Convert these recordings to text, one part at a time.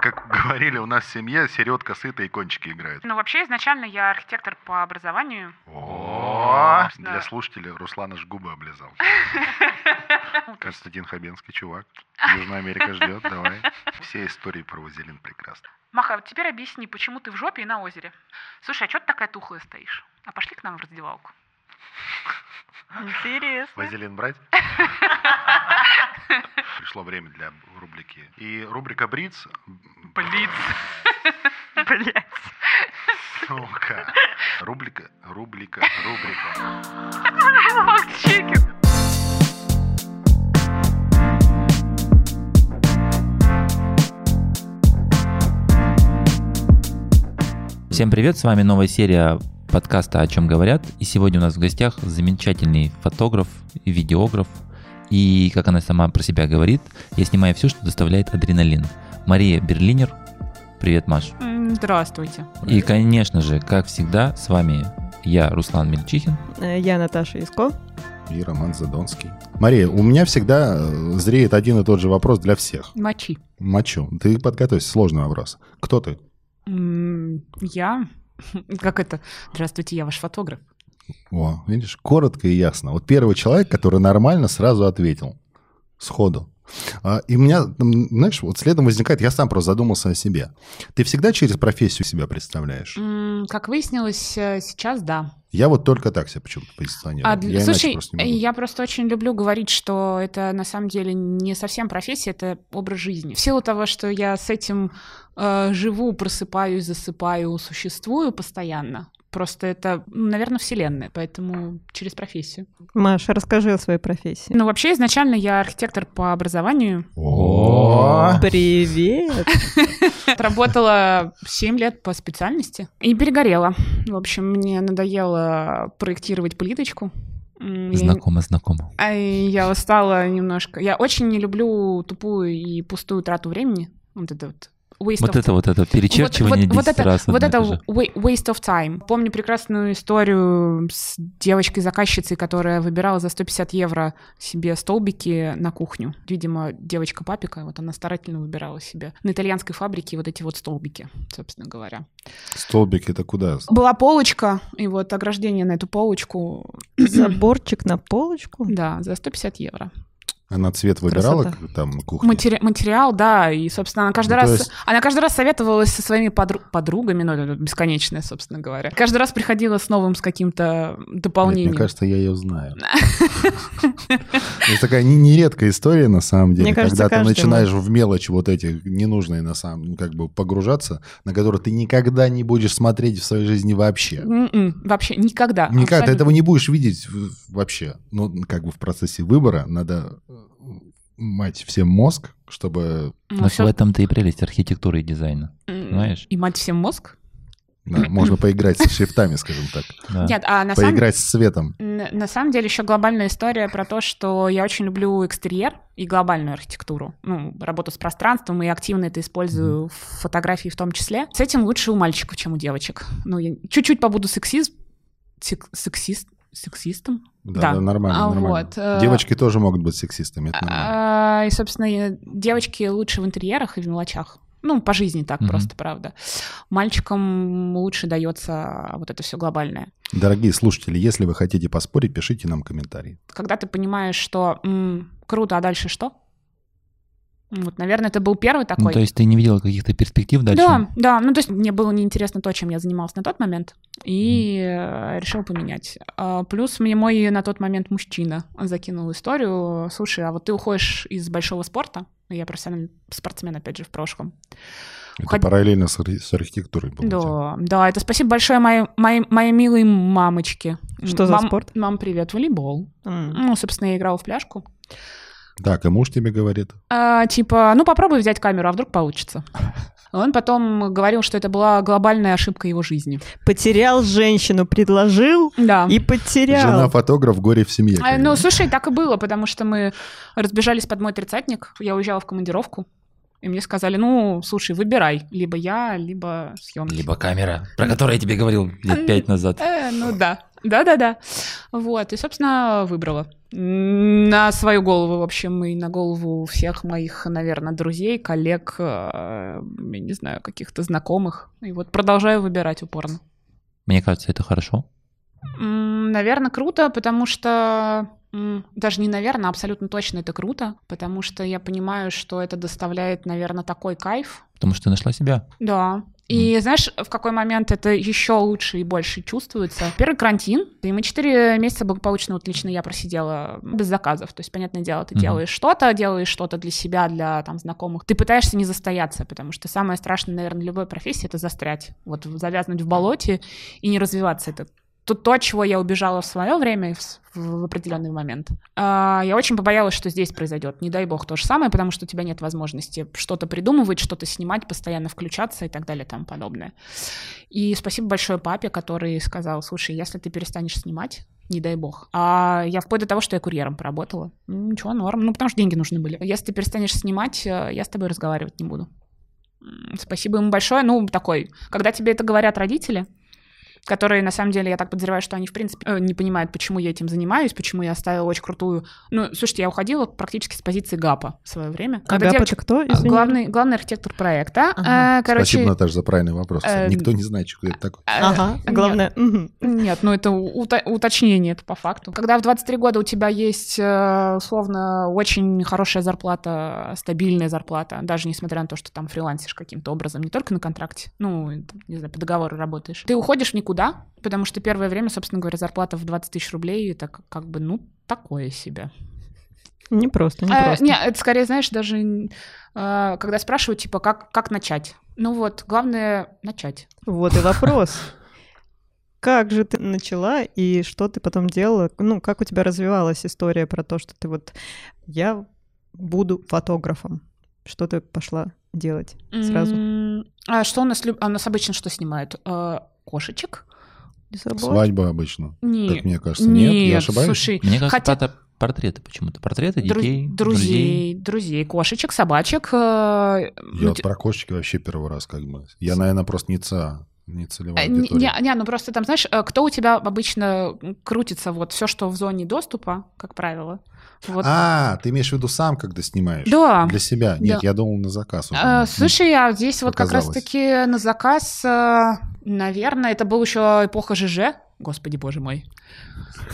Как говорили у нас в семье, середка сыта и кончики играют. Ну, вообще, изначально я архитектор по образованию. О, для слушателей Руслан аж губы облизал. Константин Хабенский, чувак. Южная Америка ждет, давай. Все истории про вазелин прекрасны. Маха, вот теперь объясни, почему ты в жопе и на озере? Слушай, а что ты такая тухлая стоишь? А пошли к нам в раздевалку. Интересно. Вазелин брать? Пришло время для рубрики. И рубрика Бриц. Блин. Блять. Сука. Рубрика, рубрика, рубрика. Факт-чекинг. Всем привет, с вами новая серия подкаста «О чем говорят». И сегодня у нас в гостях замечательный фотограф и видеограф. И, как она сама про себя говорит, я снимаю все, что доставляет адреналин. Мария Берлинер. Привет, Маш. Здравствуйте. И, конечно же, как всегда, с вами я, Руслан Мельчихин. Э, Я Наташа Иско. И Роман Задонский. Мария, у меня всегда э, зреет один и тот же вопрос для всех. Мочи. Мочу. Ты подготовься, сложный вопрос. Кто ты? Я? Как это? Здравствуйте, я ваш фотограф. О, видишь, коротко и ясно. Вот первый человек, который нормально сразу ответил. Сходу. А, И у меня, знаешь, вот следом возникает, я сам просто задумался о себе. Ты всегда через профессию себя представляешь? Как выяснилось, э, сейчас да. Я вот только так себя почему-то позиционирую. А, Я слушай, просто я просто очень люблю говорить, что это на самом деле не совсем профессия, это образ жизни. В силу того, что я с этим э, живу, просыпаюсь, засыпаю, существую постоянно. Просто это, наверное, вселенная, поэтому через профессию. Маша, расскажи о своей профессии. Ну, вообще, изначально я архитектор по образованию. О, Привет! Отработала 7 лет по специальности и перегорела. В общем, мне надоело проектировать плиточку. Знакомо, знакомо. А я устала немножко. Я очень не люблю тупую и пустую трату времени. Вот это вот. Waste Вот of это вот это перечерчивание вот, вот 10 это, раз. вот и это то же. wa- waste of time. Помню прекрасную историю с девочкой-заказчицей, которая выбирала за 150 евро себе столбики на кухню. Видимо, девочка папика, вот она старательно выбирала себе на итальянской фабрике вот эти вот столбики, собственно говоря. Столбик это куда? Была полочка, и вот ограждение на эту полочку, Заборчик на полочку. да, за 150 евро. Она цвет выбирала Красота. там кухни? Матери- материал, да, и, собственно, она каждый Ну, раз, есть- она каждый раз советовалась со своими подру- подругами, ну, это бесконечное, собственно говоря. Каждый раз приходила с новым, с каким-то дополнением. Мне кажется, я ее знаю. Это такая не- нередкая история, на самом деле, когда ты начинаешь в мелочи вот эти ненужные, на самом ну, как бы погружаться, на которые ты никогда не будешь смотреть в своей жизни вообще. М-м, вообще никогда. Никогда ты этого не будешь видеть вообще. Ну, как бы в процессе выбора надо э, мать всем мозг, чтобы Ну, Но всё- в этом-то и прелесть архитектуры и дизайна. Знаешь. И мать всем мозг? да, можно поиграть с шрифтами, скажем так. Да. Нет, а на самом Поиграть с цветом. На самом деле еще глобальная история про то, что я очень люблю экстерьер и глобальную архитектуру. Ну, работу с пространством, и активно это использую в фотографии в том числе. С этим лучше у мальчиков, чем у девочек. Ну, я чуть-чуть побуду сексист... сек- сексист... сексистом. Да, Да. да, нормально, А, нормально. вот, э, Девочки тоже могут быть сексистами, это нормально. А, И, собственно, и девочки лучше в интерьерах и в мелочах. Ну, по жизни так Мгм. просто, правда. Мальчикам лучше дается вот это все глобальное. Дорогие слушатели, если вы хотите поспорить, пишите нам комментарии. когда ты понимаешь, что м, круто, а дальше что? Вот, наверное, это был первый такой. Ну, то есть ты не видела каких-то перспектив дальше? Да, да, ну то есть мне было неинтересно то, чем я занималась на тот момент, и э, решил поменять. А, плюс мне мой на тот момент мужчина закинул историю, слушай, а вот ты уходишь из большого спорта, я профессиональный спортсмен, опять же, в прошлом. Это Хоть- параллельно с, ар- с архитектурой было. Да, да, это спасибо большое моей, моей, моей милой мамочке. Что за Мам- спорт? Мам, привет, волейбол. М. Ну, собственно, я играла в пляжку. Так, и муж тебе говорит. А, типа, ну попробуй взять камеру, а вдруг получится. Он потом говорил, что это была глобальная ошибка его жизни. Потерял женщину, предложил Да. и потерял. Жена-фотограф, горе в семье. А, ну, слушай, так и было, потому что мы разбежались под мой тридцатник, я уезжала в командировку, и мне сказали, ну, слушай, выбирай, либо я, либо съемки. Либо камера, про которую я тебе говорил лет пять назад. Э, ну да, да-да-да. Вот, и, собственно, выбрала. На свою голову, в общем, и на голову всех моих, наверное, друзей, коллег, э, я не знаю, каких-то знакомых. И вот продолжаю выбирать упорно. Мне кажется, это хорошо. Наверное, круто, потому что даже не наверное, а абсолютно точно это круто, потому что я понимаю, что это доставляет, наверное, такой кайф. Потому что ты нашла себя. Да. И знаешь, в какой момент это еще лучше и больше чувствуется? Первый карантин, и мы 4 месяца благополучно, вот лично я просидела без заказов. То есть, понятное дело, ты Мгм. делаешь что-то, делаешь что-то для себя, для там знакомых. Ты пытаешься не застояться, потому что самое страшное, наверное, любой профессии — это застрять. Вот завязнуть в болоте и не развиваться. Это то, то, чего я убежала в свое время, в, в определенный момент. А, я очень побоялась, что здесь произойдет. Не дай бог то же самое, потому что у тебя нет возможности что-то придумывать, что-то снимать, постоянно включаться и так далее и тому подобное. И спасибо большое папе, который сказал, слушай, если ты перестанешь снимать, не дай бог. А я вплоть до того, что я курьером поработала. Ничего, норм. Ну, потому что деньги нужны были. Если ты перестанешь снимать, э, я с тобой разговаривать не буду. Спасибо ему большое. Ну, такой, когда тебе это говорят родители, которые, на самом деле, я так подозреваю, что они, в принципе, э, не понимают, почему я этим занимаюсь, почему я оставила очень крутую... Ну, слушайте, я уходила практически с позиции ГАПа в свое время. А Гап это кто? Главный, главный архитектор проекта. Ага. Э, Короче, Спасибо, Наташа, за правильный вопрос. э, Никто не знает, что это такое. э, Ага, нет. главное. мгм. Нет, ну это уточнение, это по факту. Когда в 23 года у тебя есть, условно, очень хорошая зарплата, стабильная зарплата, даже несмотря на то, что там фрилансишь каким-то образом, не только на контракте, ну, не знаю, по договору работаешь, ты уходишь в никуда, потому что первое время, собственно говоря, зарплата в 20 тысяч рублей, это как, бы, ну, такое себе. Не просто, не Э, просто. не, это скорее, знаешь, даже э, когда спрашивают, типа, как, как начать? Ну вот, главное начать. Вот и вопрос. Как же ты начала и что ты потом делала? Ну, как у тебя развивалась история про то, что ты вот я буду фотографом? Что ты пошла делать сразу? М, А что у нас, а у нас обычно что снимают? Кошечек? Не забыла? Свадьба обычно. Нет. Как мне кажется. Нет, я ошибаюсь? слушай, Мне кажется, хотя- это портреты почему-то. Портреты детей, друзей, друзей, кошечек, собачек. э, Я ну, вот те- про кошечки вообще первый раз как бы. Я, наверное, просто не ца, не целевая э, Не, не, ну просто там, знаешь, э, кто у тебя обычно крутится, вот все, что в зоне доступа, как правило. Вот. А, ты имеешь в виду сам, когда снимаешь? Да. Для себя? Нет, Да. я думал на заказ. уже. Ну, Слушай, а здесь вот как раз-таки на заказ, э, наверное, это был еще эпоха ЖЖ. Господи, боже мой.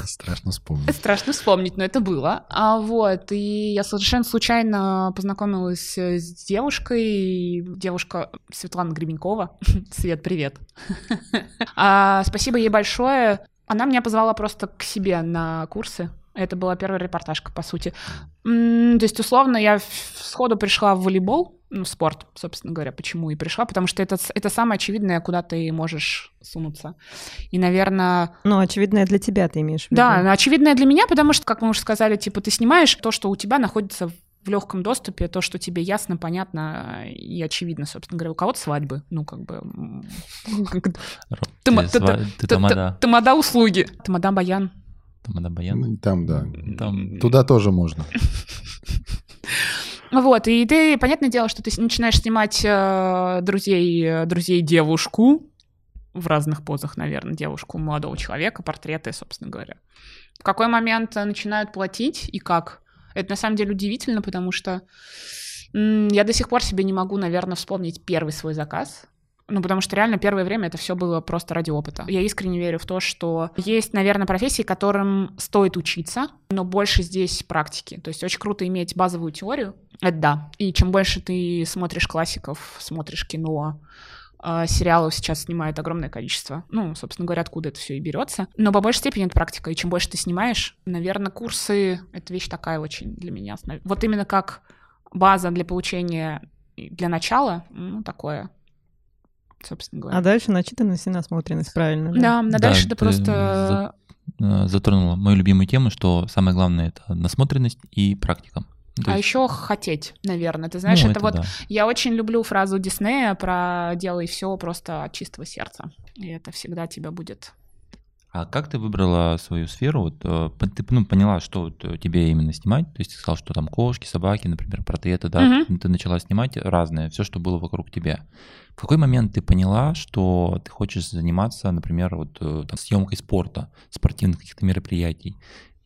Страшно вспомнить. Страшно вспомнить, но это было. А вот, и я совершенно случайно познакомилась э, с девушкой, девушка Светлана Гребенькова. Свет, привет. А, Спасибо ей большое. Она меня позвала просто к себе на курсы. Это была первая репортажка, по сути. То есть, условно, я сходу пришла в волейбол, ну, в спорт, собственно говоря, почему и пришла, потому что это, с- это самое очевидное, куда ты можешь сунуться. И, наверное, Ну, очевидно, для тебя ты имеешь в виду. да, но очевидное для меня, потому что, как мы уже сказали, типа ты снимаешь то, что у тебя находится в легком доступе, то, что тебе ясно, понятно и очевидно, собственно говоря. У кого-то свадьбы, ну, как бы... Тамада услуги. Тамада Баян. Тамада Баян. Ну, Там, да. Там Туда тоже можно. Вот, и ты, понятное дело, что ты начинаешь снимать э, друзей, э, друзей девушку, в разных позах, наверное, девушку, молодого человека, портреты, собственно говоря. В какой момент начинают платить и как? Это на самом деле удивительно, потому что м, я до сих пор себе не могу, наверное, вспомнить первый свой заказ. Ну, потому что реально первое время это все было просто ради опыта. Я искренне верю в то, что есть, наверное, профессии, которым стоит учиться, но больше здесь практики. То есть очень круто иметь базовую теорию, это да. И чем больше ты смотришь классиков, смотришь кино, э, сериалов сейчас снимают огромное количество. Ну, собственно говоря, откуда это все и берется. Но по большей степени это практика. И чем больше ты снимаешь, наверное, курсы — это вещь такая очень для меня. Вот именно как база для получения, для начала, ну, такое, собственно говоря. А дальше начитанность и насмотренность, правильно? да, Да, дальше ты ты просто... э, затронула мою любимую тему, что самое главное это насмотренность и практика. Ну, то А есть, еще хотеть, наверное. Ты знаешь, ну, это, вот да. Я очень люблю фразу Диснея про «делай все просто от чистого сердца». И это всегда тебя будет... А как ты выбрала свою сферу? Вот, э, ты ну, поняла, что вот, э, тебе именно снимать? То есть ты сказал, что там кошки, собаки, например, портреты, да? Мгм. Ты начала снимать разное, все, что было вокруг тебя. В какой момент ты поняла, что ты хочешь заниматься, например, вот, э, там, съемкой спорта, спортивных каких-то мероприятий?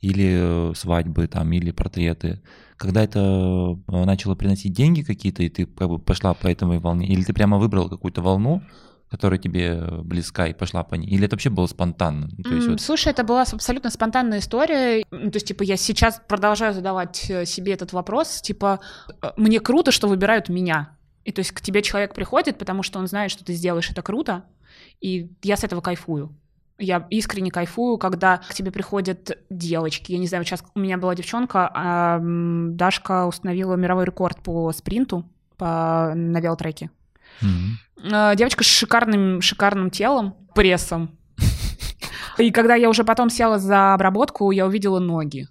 или свадьбы там, или портреты. Когда это начало приносить деньги какие-то, и ты как бы пошла по этой волне, или ты прямо выбрал какую-то волну, которая тебе близка и пошла по ней? Или это вообще было спонтанно? Ну, То есть М, вот- Слушай, это была абсолютно спонтанная история. То есть, типа, я сейчас продолжаю задавать э, себе этот вопрос. Типа, э, мне круто, что выбирают меня. И то есть к тебе человек приходит, потому что он знает, что ты сделаешь это круто, и я с этого кайфую. Я искренне кайфую, когда к тебе приходят девочки. Я не знаю, сейчас у меня была девчонка, а, Дашка установила мировой рекорд по спринту по, на велотреке. Мгм. Э, Девочка с шикарным, шикарным телом, прессом. И когда я уже потом села за обработку, я увидела ноги.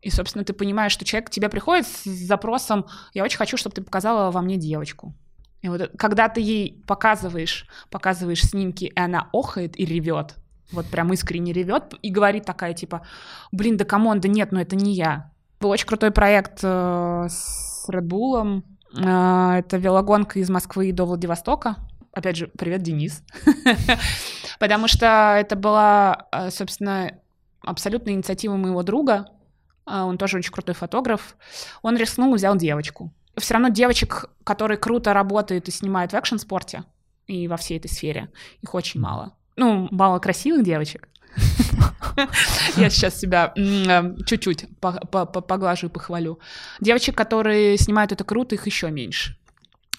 И, собственно, ты понимаешь, что человек к тебе приходит с запросом «Я очень хочу, чтобы ты показала во мне девочку». И вот когда ты ей показываешь, показываешь снимки, и она охает и ревет, вот прям искренне ревет, и говорит такая типа «Блин, да come on, да нет, ну это не я». Был очень крутой проект э, с Red Bull. Э, Это велогонка из Москвы до Владивостока. Опять же, привет, Денис. Потому что это была, э, собственно, абсолютно инициатива моего друга. А, Он тоже очень крутой фотограф. Он рискнул и взял девочку. Все равно девочек, которые круто работают и снимают в экшн-спорте и во всей этой сфере, их очень мало. Ну, мало красивых девочек. Я сейчас себя м, э, чуть-чуть по- по- по- поглажу и похвалю. Девочек, которые снимают это круто, их еще меньше.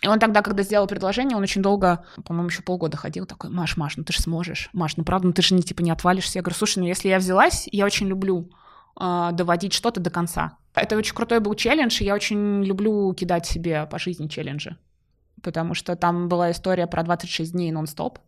И он тогда, когда сделал предложение, он очень долго, по-моему, еще полгода ходил, такой, Маш, Маш, ну ты же сможешь. Маш, ну правда, ну ты же не, типа не отвалишься. Я говорю, слушай, ну если я взялась, я очень люблю э, доводить что-то до конца. Это очень крутой был челлендж, и я очень люблю кидать себе по жизни челленджи. Потому что там была история про 26 дней нон-стоп.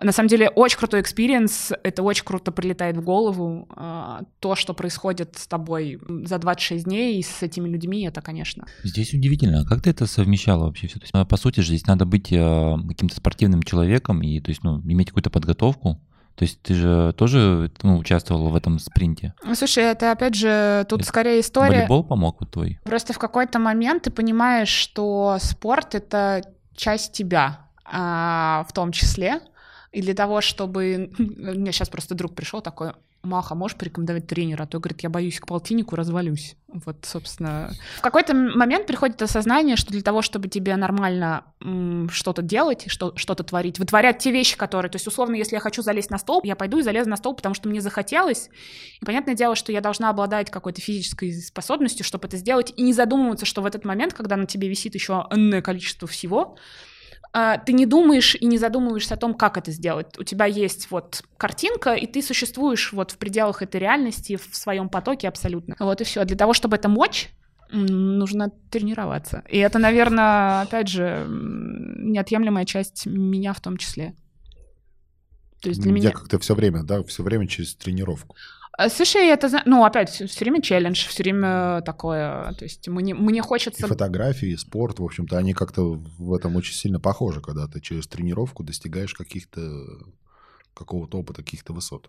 На самом деле, очень крутой experience, это очень круто прилетает в голову. А, То, что происходит с тобой за 26 дней и с этими людьми, это, конечно, Здесь удивительно, а как ты это совмещала вообще все? То есть, а, по сути же здесь надо быть каким-то спортивным человеком и, то есть, ну, иметь какую-то подготовку. То есть ты же тоже ну, участвовала в этом спринте. Ну, Слушай, это опять же, тут Это скорее история. Волейбол помог вот твой? Просто в какой-то момент ты понимаешь, что спорт это часть тебя, а, в том числе. И для того, чтобы... Меня сейчас просто друг пришел такой, Маха, можешь порекомендовать тренера? А то, говорит, я боюсь к полтиннику развалюсь. Вот, собственно. В какой-то момент приходит осознание, что для того, чтобы тебе нормально что-то делать, что, что-то творить, вытворять те вещи, которые... То есть, условно, если я хочу залезть на стол, я пойду и залезу на стол, потому что мне захотелось. И понятное дело, что я должна обладать какой-то физической способностью, чтобы это сделать, и не задумываться, что в этот момент, когда на тебе висит еще энное количество всего, ты не думаешь и не задумываешься о том, как это сделать. У тебя есть вот картинка, и ты существуешь вот в пределах этой реальности, в своем потоке абсолютно. Вот и все. Для того, чтобы это мочь, нужно тренироваться. И это, наверное, опять же, неотъемлемая часть меня в том числе. То есть для Я меня... как-то все время, да, все время через тренировку. А, Слушай, это, ну, опять, все время челлендж, все время такое, то есть мне, мне И хочется... фотографии, и спорт, в общем-то, они как-то в этом очень сильно похожи, когда ты через тренировку достигаешь каких-то какого-то опыта, каких-то высот.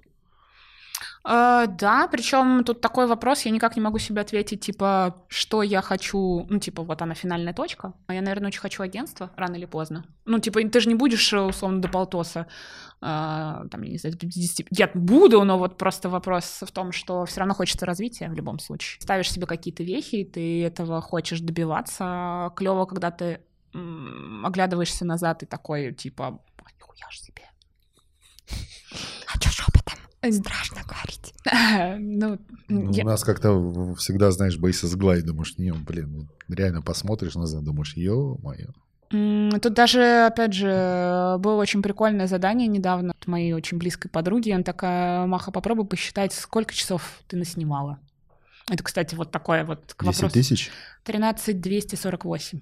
А, да, причем тут такой вопрос, я никак не могу себе ответить, типа, что я хочу, ну, типа, вот она финальная точка, а я, наверное, очень хочу агентство, рано или поздно. Ну, типа, ты же не будешь, э, условно, до полтоса, там, я не знаю, до 50. я буду, но вот просто вопрос в том, что все равно хочется развития в любом случае. Ставишь себе какие-то вехи, и ты этого хочешь добиваться. Клево, когда ты оглядываешься назад и такой, типа, «А, нихуя ж себе. А чё шепотом? Страшно говорить. Ну, Ну, я- У нас как-то всегда, знаешь, боишься сгладить, думаешь, не, блин, реально посмотришь назад, думаешь, ё-моё. Тут даже, опять же, было очень прикольное задание недавно от моей очень близкой подруги. Она такая, Маха, попробуй посчитать, сколько часов ты наснимала. Это, кстати, вот такое вот к 10 вопросу. тысяч? 13 248.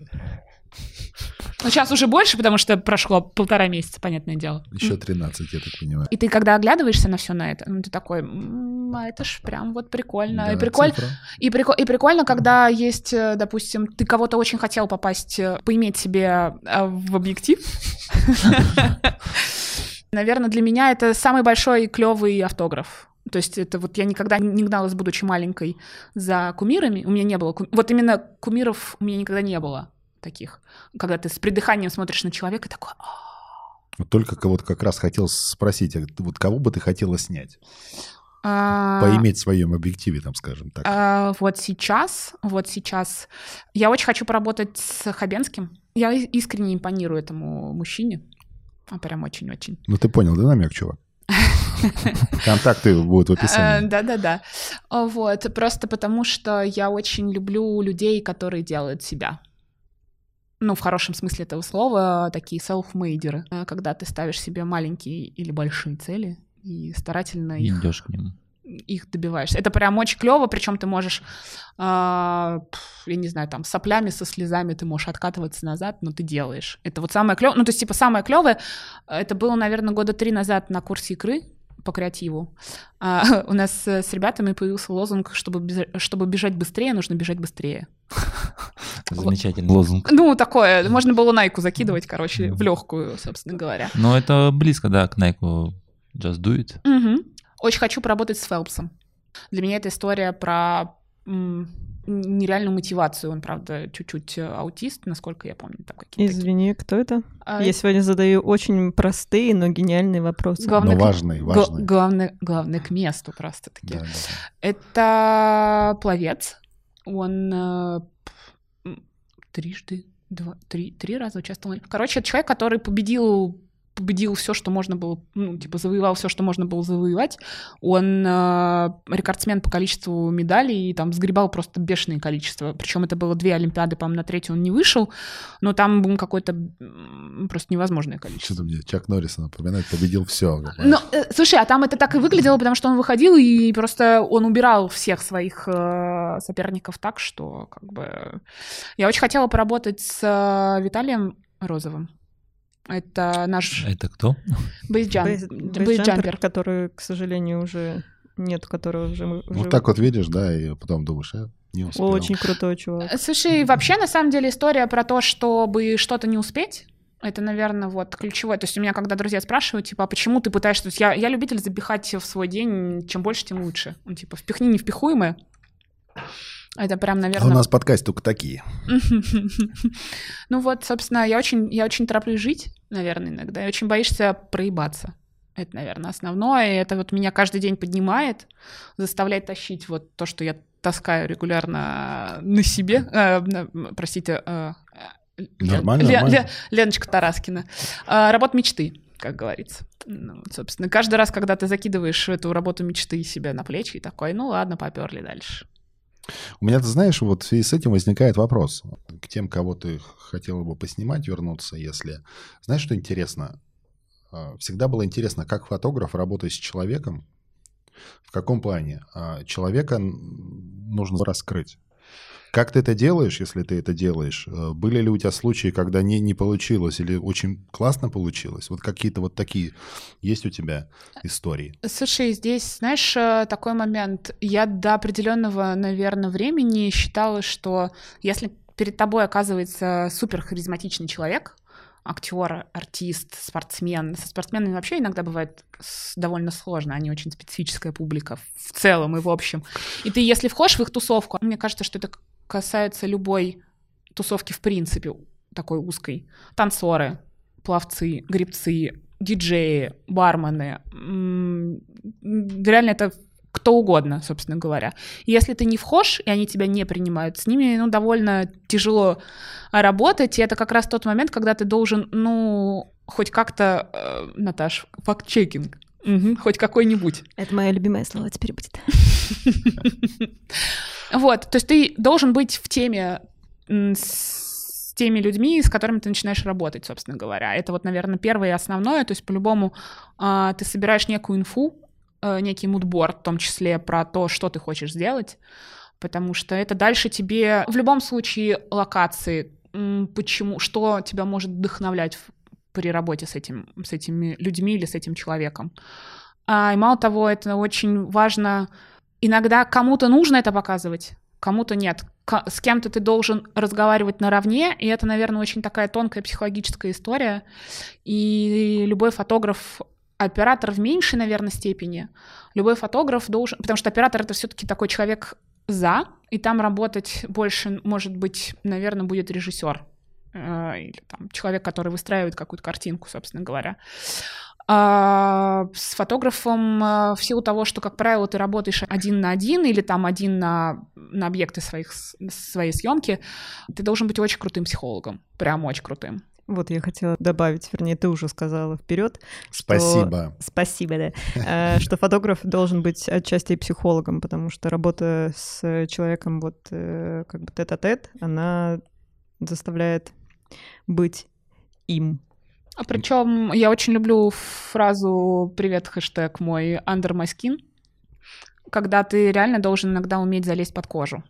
Ну, сейчас уже больше, потому что прошло полтора месяца, понятное дело. Еще 13, я так понимаю. И ты, когда оглядываешься на все на это, ну, ты такой, «М, а это ж прям вот прикольно. Да, и, приколь- и, прико- и прикольно, когда есть, э, допустим, ты кого-то очень хотел попасть, э, поиметь себе э, в объектив. Наверное, для меня это самый большой клевый автограф. То есть это вот я никогда не гналась, будучи маленькой, за кумирами. У меня не было... ку- Вот именно кумиров у меня никогда не было таких. Когда ты с придыханием смотришь на человека и такой... «А, Вот только кого-то как раз хотел спросить, а вот кого бы ты хотела снять? А, Поиметь в своем объективе, там, скажем так. а, вот сейчас, вот сейчас я очень хочу поработать с Хабенским. Я искренне импонирую этому мужчине. А прям очень-очень. Ну, ты понял, да, намек, чувак? Контакты будут в описании. Да-да-да. А, Вот, просто потому что я очень люблю людей, которые делают себя. Ну, в хорошем смысле этого слова, такие селфмейдеры. Э, Когда ты ставишь себе маленькие или большие цели и старательно И их, идешь к нему. их добиваешься. Это прям очень клево, причем ты можешь, пф, я не знаю, там, соплями, со слезами ты можешь откатываться назад, но ты делаешь. Это вот самое клевое. Ну, то есть, типа, самое клевое, это было, наверное, года три назад на курсе игры по креативу. А, у нас э, с ребятами появился лозунг, чтобы, чтобы бежать быстрее, нужно бежать быстрее. Замечательный лозунг. Ну, такое, можно было найку закидывать, короче, в легкую, собственно говоря. Но это близко, да, к Nike Just Do It. Мгм. Очень хочу поработать с Фелпсом. Для меня это история про м, нереальную мотивацию. Он, правда, чуть-чуть э, аутист, насколько я помню. Там какие-то такие. Извини, кто это? А, Я сегодня задаю очень простые, но гениальные вопросы. главное, Но к- важный, гла- важный. главное, главное к месту просто таки. Да, да. Это пловец. Он э, трижды, два, три, три раза участвовал. Короче, это человек, который победил победил все, что можно было, ну, типа, завоевал все, что можно было завоевать. Он э, рекордсмен по количеству медалей и там сгребал просто бешеное количество. Причем это было две Олимпиады, по-моему, на третью он не вышел, но там было какое-то просто невозможное количество. Что-то мне Чак Норриса напоминает, победил все. Ну, э, слушай, а там это так и выглядело, потому что он выходил и просто он убирал всех своих э, соперников так, что как бы... Я очень хотела поработать с э, Виталием Розовым. Это наш Это кто? бейсджам- Бейс- бейсджампер. который, к сожалению, уже нет, которого уже... Вот так вот видишь, да, и потом думаешь, э, не успел. Очень крутой чувак. Э, Слушай, вообще, на самом деле, история про то, чтобы что-то не успеть, это, наверное, вот ключевое. То есть у меня, когда друзья спрашивают, типа, а почему ты пытаешься... То есть я, я любитель запихать в свой день, чем больше, тем лучше. Ну, типа, впихни невпихуемое. Это прям, А наверное... у нас подкаст только такие. Ну вот, собственно, я очень, я очень тороплюсь жить, наверное, иногда. И очень боишься проебаться. Это, наверное, основное. И это вот меня каждый день поднимает, заставляет тащить вот то, что я таскаю регулярно на себе. Э, простите. э, э, Лен- Нормально, Лен- нормально. Лен- Леночка Тараскина. Э, Работа мечты, как говорится. Ну, собственно, каждый раз, когда ты закидываешь эту работу мечты себе на плечи и такой, ну ладно, поперли дальше. У меня, ты знаешь, вот в связи с этим возникает вопрос. К тем, кого ты хотела бы поснимать, вернуться, если... Знаешь, что интересно? А, Всегда было интересно, как фотограф работает с человеком. В каком плане? А, Человека нужно раскрыть. Как ты это делаешь, если ты это делаешь? Э, Были ли у тебя случаи, когда не, не получилось или очень классно получилось? Вот какие-то вот такие есть у тебя истории? Слушай, здесь, знаешь, э, такой момент. Я до определенного, наверное, времени считала, что если перед тобой оказывается супер харизматичный человек, актер, артист, спортсмен. Со спортсменами вообще иногда бывает довольно сложно, они очень специфическая публика в целом и в общем. И ты, если входишь в их тусовку, мне кажется, что это касается любой тусовки в принципе, такой узкой. Танцоры, пловцы, грибцы, диджеи, бармены. Реально это кто угодно, собственно говоря. Если ты не вхож, и они тебя не принимают, с ними ну, довольно тяжело работать. И это как раз тот момент, когда ты должен, ну, хоть как-то, э, Наташ, факт-чекинг, Мгм, хоть какой-нибудь. Это мое любимое слово теперь будет. Вот, то есть ты должен быть в теме с теми людьми, с которыми ты начинаешь работать, собственно говоря. Это вот, наверное, первое и основное. То есть по-любому а, ты собираешь некую инфу, э, некий мудборд, в том числе про то, что ты хочешь сделать, потому что это дальше тебе в любом случае локации, почему, что тебя может вдохновлять при работе с, этим, с этими людьми или с этим человеком. А, и мало того, это очень важно Иногда кому-то нужно это показывать, кому-то нет. С кем-то ты должен разговаривать наравне, и это, наверное, очень такая тонкая психологическая история. И любой фотограф, оператор в меньшей, наверное, степени, любой фотограф должен... Потому что оператор — это все-таки такой человек за, и там работать больше, может быть, наверное, будет режиссер э, или там человек, который выстраивает какую-то картинку, собственно говоря. А с фотографом а, в силу того, что, как правило, ты работаешь один на один или там один на, на объекты своих, своей съемки, ты должен быть очень крутым психологом, прям очень крутым. Вот я хотела добавить, вернее, ты уже сказала вперед. Спасибо. Что... Спасибо, да. Э, что фотограф должен быть отчасти психологом, потому что работа с человеком вот э, как бы тет-а-тет, она заставляет быть им. А причем я очень люблю фразу «Привет, хэштег мой under my skin», когда ты реально должен иногда уметь залезть под кожу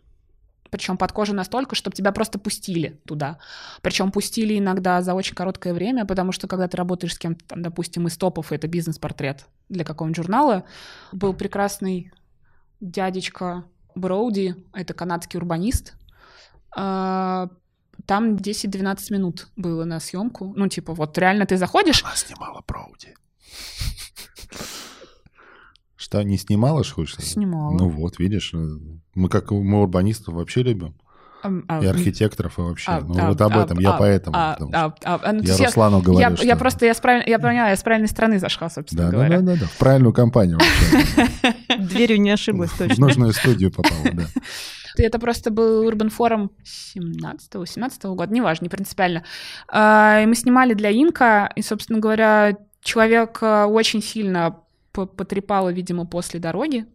причем под кожу настолько, чтобы тебя просто пустили туда. Причем пустили иногда за очень короткое время, потому что когда ты работаешь с кем-то, там, допустим, из топов, это бизнес-портрет для какого-нибудь журнала, был прекрасный дядечка Броуди, это канадский урбанист, а, там 10-12 минут было на съемку. Ну, типа, вот реально ты заходишь... Она снимала Броуди. Что, не снимала, что ли? Снимала. Ну вот, видишь, э, мы как мы урбанистов вообще любим. А, и архитекторов и вообще. А, ну а, вот об этом, а, я поэтому. А, а, а, ну, я Руслану я, говорю, я, что... я просто, я, справ... я поняла, я с правильной стороны зашла, собственно да, говоря. Да, да, да, да, в правильную компанию Дверью не ошиблась точно. В нужную студию попала, да. Это просто был Urban Forum 17-18 года, неважно, не принципиально. И мы снимали для Инка, и, собственно говоря, человек э, очень сильно потрепало, видимо, после дороги.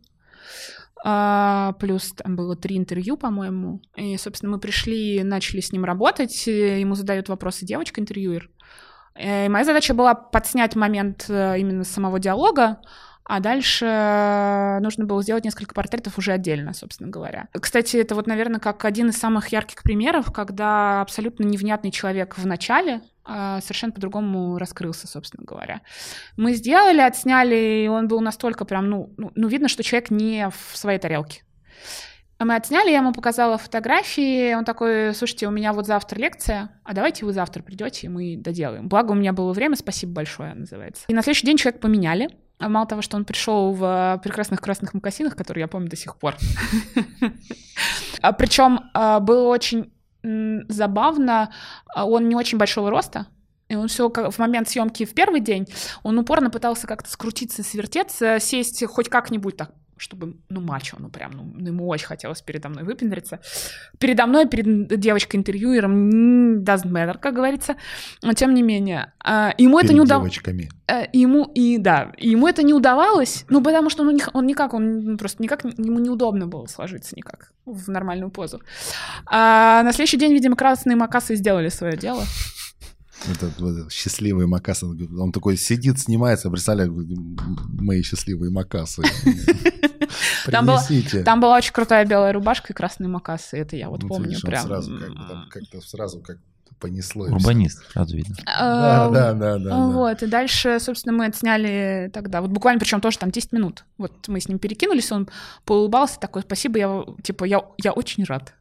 А, плюс там было три интервью, по-моему. И, собственно, мы пришли, начали с ним работать. Ему задают вопросы девочка-интервьюер. И моя задача была подснять момент э, именно самого диалога, а дальше нужно было сделать несколько портретов уже отдельно, собственно говоря. Кстати, это вот, наверное, как один из самых ярких примеров, когда абсолютно невнятный человек в начале а, совершенно по-другому раскрылся, собственно говоря. Мы сделали, отсняли, и он был настолько прям, ну, ну, ну видно, что человек не в своей тарелке. Мы отсняли, я ему показала фотографии, он такой, слушайте, у меня вот завтра лекция, а давайте вы завтра придете, и мы доделаем. Благо у меня было время, спасибо большое, называется. И на следующий день человек поменяли, а мало того, что он пришел в прекрасных красных мокасинах, которые я помню до сих пор. А Причем а, было очень забавно, а, он не очень большого роста, и он все в момент съемки в первый день, он упорно пытался как-то скрутиться, свертеться, сесть хоть как-нибудь так чтобы, ну, мачо, ну, прям, ну, ему очень хотелось передо мной выпендриться. Передо мной, перед девочкой-интервьюером, doesn't matter, как говорится, но тем не менее. А, ему перед это не удавалось. Э, ему, и да, ему это не удавалось, ну, потому что ну, он никак, он просто никак, ему неудобно было сложиться никак в нормальную позу. А на следующий день, видимо, красные макасы сделали свое дело. Этот, вот, счастливый Макас, он такой сидит, снимается, представляю, мои счастливые Макасы. Там была, там была очень крутая белая рубашка и красные макасы, это я вот ну, помню прям. Сразу как-то сразу как понесло. Урбанист, сразу видно. Да, да, да, да. Вот, и дальше, собственно, мы отсняли тогда, вот буквально, причем тоже там 10 минут. Вот мы с ним перекинулись, он поулыбался, такой, спасибо, я, типа, я, я очень рад.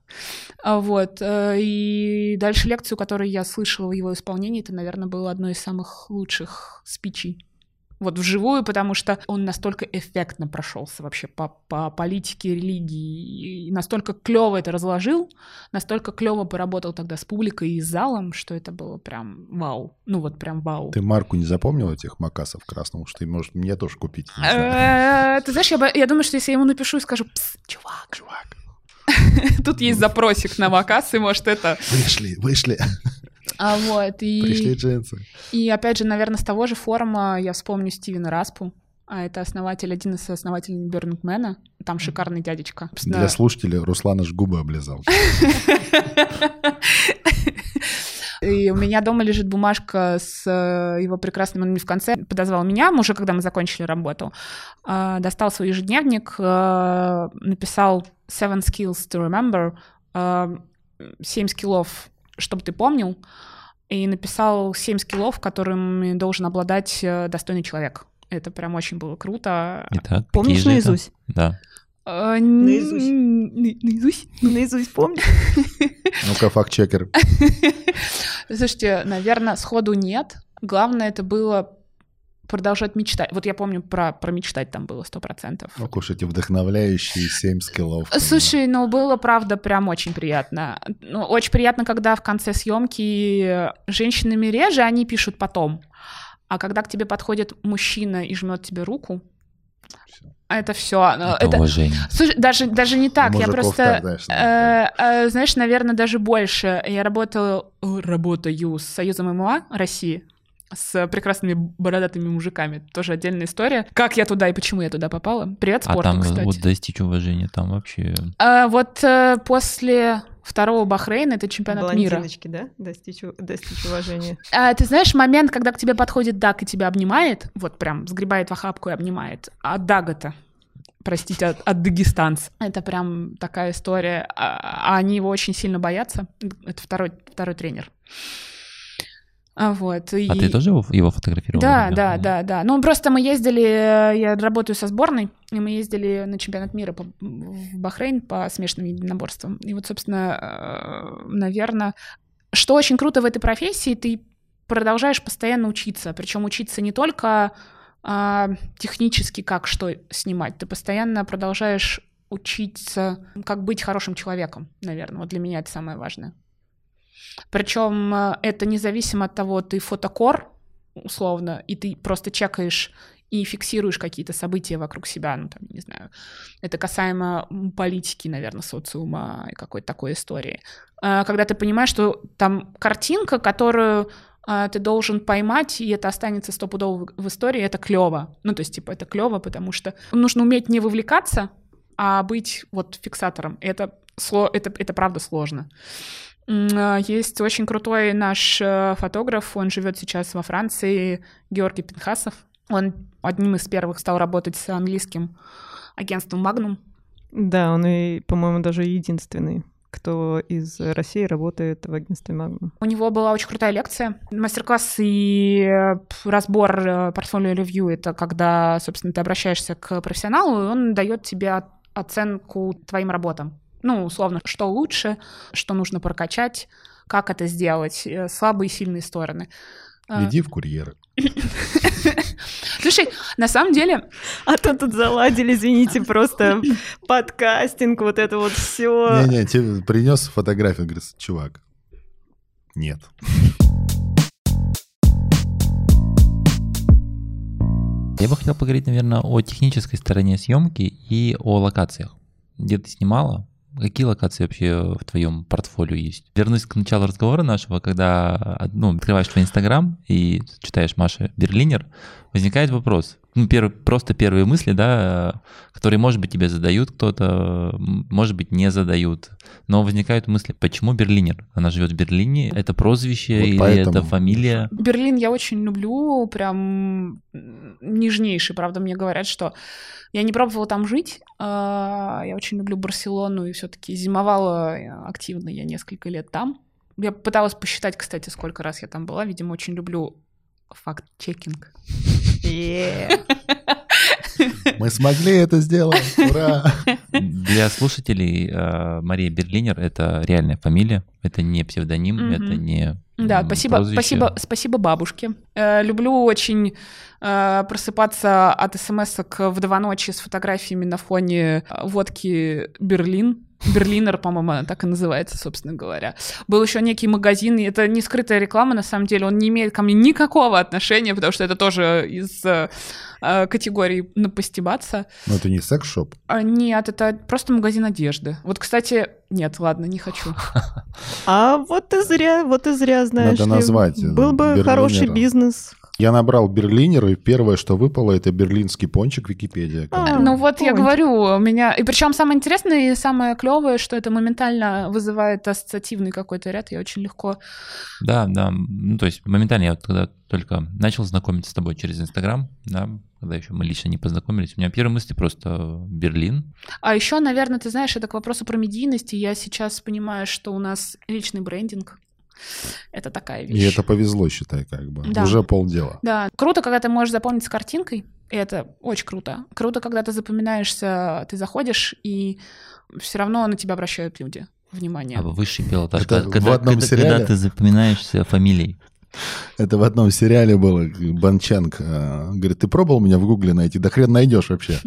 А вот, э, и дальше лекцию, которую я слышала в его исполнении, это, наверное, было одно из самых лучших спичей вот вживую, потому что он настолько эффектно прошелся вообще по, по политике, религии, и настолько клево это разложил, настолько клево поработал тогда с публикой и с залом, что это было прям вау. Ну вот прям вау. Ты марку не запомнил этих макасов красного, что ты, может, мне тоже купить? Э, ты знаешь, я думаю, что если я ему напишу и скажу, чувак, чувак, Тут есть запросик на макасы, может, это... Вышли, вышли. А вот, и... Пришли джинсы. И опять же, наверное, с того же форума я вспомню Стивена Распу. А это основатель, один из основателей Бернингмена. Там шикарный дядечка. Для слушателей Руслан аж губы облизал. И у меня дома лежит бумажка с э, его прекрасным, он в конце подозвал меня, уже когда мы закончили работу, э, достал свой ежедневник, э, написал seven skills to remember, семь скиллов чтобы ты помнил, и написал семь скиллов, которыми должен обладать э, достойный человек. Это прям очень было круто. Итак, Помнишь наизусть? Это? Да. наизусть. Наизусть? Наизусть помнишь? Ну-ка, факт-чекер. Слушайте, наверное, сходу нет. Главное, это было продолжать мечтать. Вот я помню, про, про мечтать там было сто процентов. Ох уж эти вдохновляющие семь скиллов. Слушай, ну было, правда, прям очень приятно. Ну, очень приятно, когда в конце съемки женщинами реже, они пишут потом. А когда к тебе подходит мужчина и жмет тебе руку, Всё. это все. Это, Это, уважение. Слушай, даже, даже не так. Я мужиков просто, так, знаешь, э, э, знаешь, наверное, даже больше. Я работала, э, работаю с Союзом ММА России, с прекрасными бородатыми мужиками. Тоже отдельная история. Как я туда и почему я туда попала. Привет А спорту, там кстати. вот достичь уважения, там вообще... А, вот э, после второго Бахрейна, это чемпионат мира. Да? Достичь, достичь уважения. А, ты знаешь, момент, когда к тебе подходит Даг и тебя обнимает, вот прям сгребает в охапку и обнимает, а Дага-то, простите, от, от дагестанца, это прям такая история, а, а они его очень сильно боятся, это второй, второй тренер. А, вот. А и- ты тоже его, его фотографировал? да, да, да, да. Ну, просто мы ездили, э, я работаю со сборной, и мы ездили на чемпионат мира по- в Бахрейн по смешанным единоборствам. И вот, собственно, наверное, что очень круто в этой профессии, ты продолжаешь постоянно учиться. Причем учиться не только а, технически, как что снимать, ты постоянно продолжаешь учиться, как быть хорошим человеком, наверное. Вот для меня это самое важное. Причем э, это независимо от того, ты фотокор, условно, и ты просто чекаешь и фиксируешь какие-то события вокруг себя, ну, там, не знаю, это касаемо политики, наверное, социума и какой-то такой истории. А, Когда ты понимаешь, что там картинка, которую а, ты должен поймать, и это останется стопудово в истории, это клево. Ну, то есть, типа, это клево, потому что нужно уметь не вовлекаться, а быть вот фиксатором. И Это, сло- это, это правда сложно. А, Есть очень крутой наш э, фотограф, он живет сейчас во Франции, Георгий Пинхасов. Он одним из первых стал работать с английским агентством Magnum. Да, он и, по-моему, даже единственный, кто из России работает в агентстве Magnum. У него была очень крутая лекция, мастер-класс и э, разбор э, портфолио ревью. Это когда, собственно, ты обращаешься к профессионалу, и он дает тебе оценку твоим работам. Ну, условно, что лучше, что нужно прокачать, как это сделать, э, слабые и сильные стороны. А, Иди в курьеры. Слушай, на самом деле, А то тут заладили, извините, просто подкастинг, вот это вот все. Не-не, тебе принес фотографию, говорит, чувак. Нет. Я бы хотел поговорить, наверное, о технической стороне съемки и о локациях. Где ты снимала? Какие локации вообще в твоем портфолио есть? Вернусь к началу разговора нашего, когда ну, открываешь твой Инстаграм и читаешь Маша Берлинер, возникает вопрос. Ну, первый, просто первые мысли, да, которые, может быть, тебе задают кто-то, может быть, не задают. Но возникают мысли, почему Берлинер? Она живет в Берлине, это прозвище Вот или поэтому. это фамилия? Берлин я очень люблю, прям нежнейший, правда, мне говорят, что я не пробовала там жить, а, я очень люблю Барселону и все-таки зимовала э, активно я несколько лет там. Я пыталась посчитать, кстати, сколько раз я там была, видимо, очень люблю факт-чекинг. Мы смогли это сделать. Ура! Для слушателей э, Мария Берлинер это реальная фамилия, это не псевдоним, Мгм. это не Да, спасибо, прозвище. спасибо, спасибо бабушке. Э, люблю очень э, просыпаться от смс в два ночи с фотографиями на фоне водки Берлин. Берлинер, по-моему, она так и называется, собственно говоря. Был еще некий магазин, и это не скрытая реклама, на самом деле, он не имеет ко мне никакого отношения, потому что это тоже из э, э, категории напостебаться. Но это не секс-шоп. А, нет, это просто магазин одежды. Вот, кстати, нет, ладно, не хочу. А вот и зря, вот и зря, знаешь Надо назвать, э, Был бы хороший бизнес. Я набрал берлинер, и первое, что выпало, это берлинский пончик Википедия. А, Ну вот я пончик. говорю, у меня... И причем самое интересное и самое клевое, что это моментально вызывает ассоциативный какой-то ряд. Я очень легко... Да, да. Ну, то есть моментально я вот когда только начал знакомиться с тобой через Инстаграм, да, когда еще мы лично не познакомились, у меня первые мысли просто Берлин. А еще, наверное, ты знаешь, это к вопросу про медийность. и Я сейчас понимаю, что у нас личный брендинг — это такая вещь. И это повезло, считай, как бы. Да. Уже полдела. Да, круто, когда ты можешь запомнить с картинкой. и Это очень круто. Круто, когда ты запоминаешься, ты заходишь, и все равно на тебя обращают люди внимание. А высший пилотаж. Это когда, в одном когда- сериале? когда ты запоминаешься фамилией. Это в одном сериале было. Банчанг э, говорит, ты пробовал меня в гугле найти? Да хрен найдешь вообще.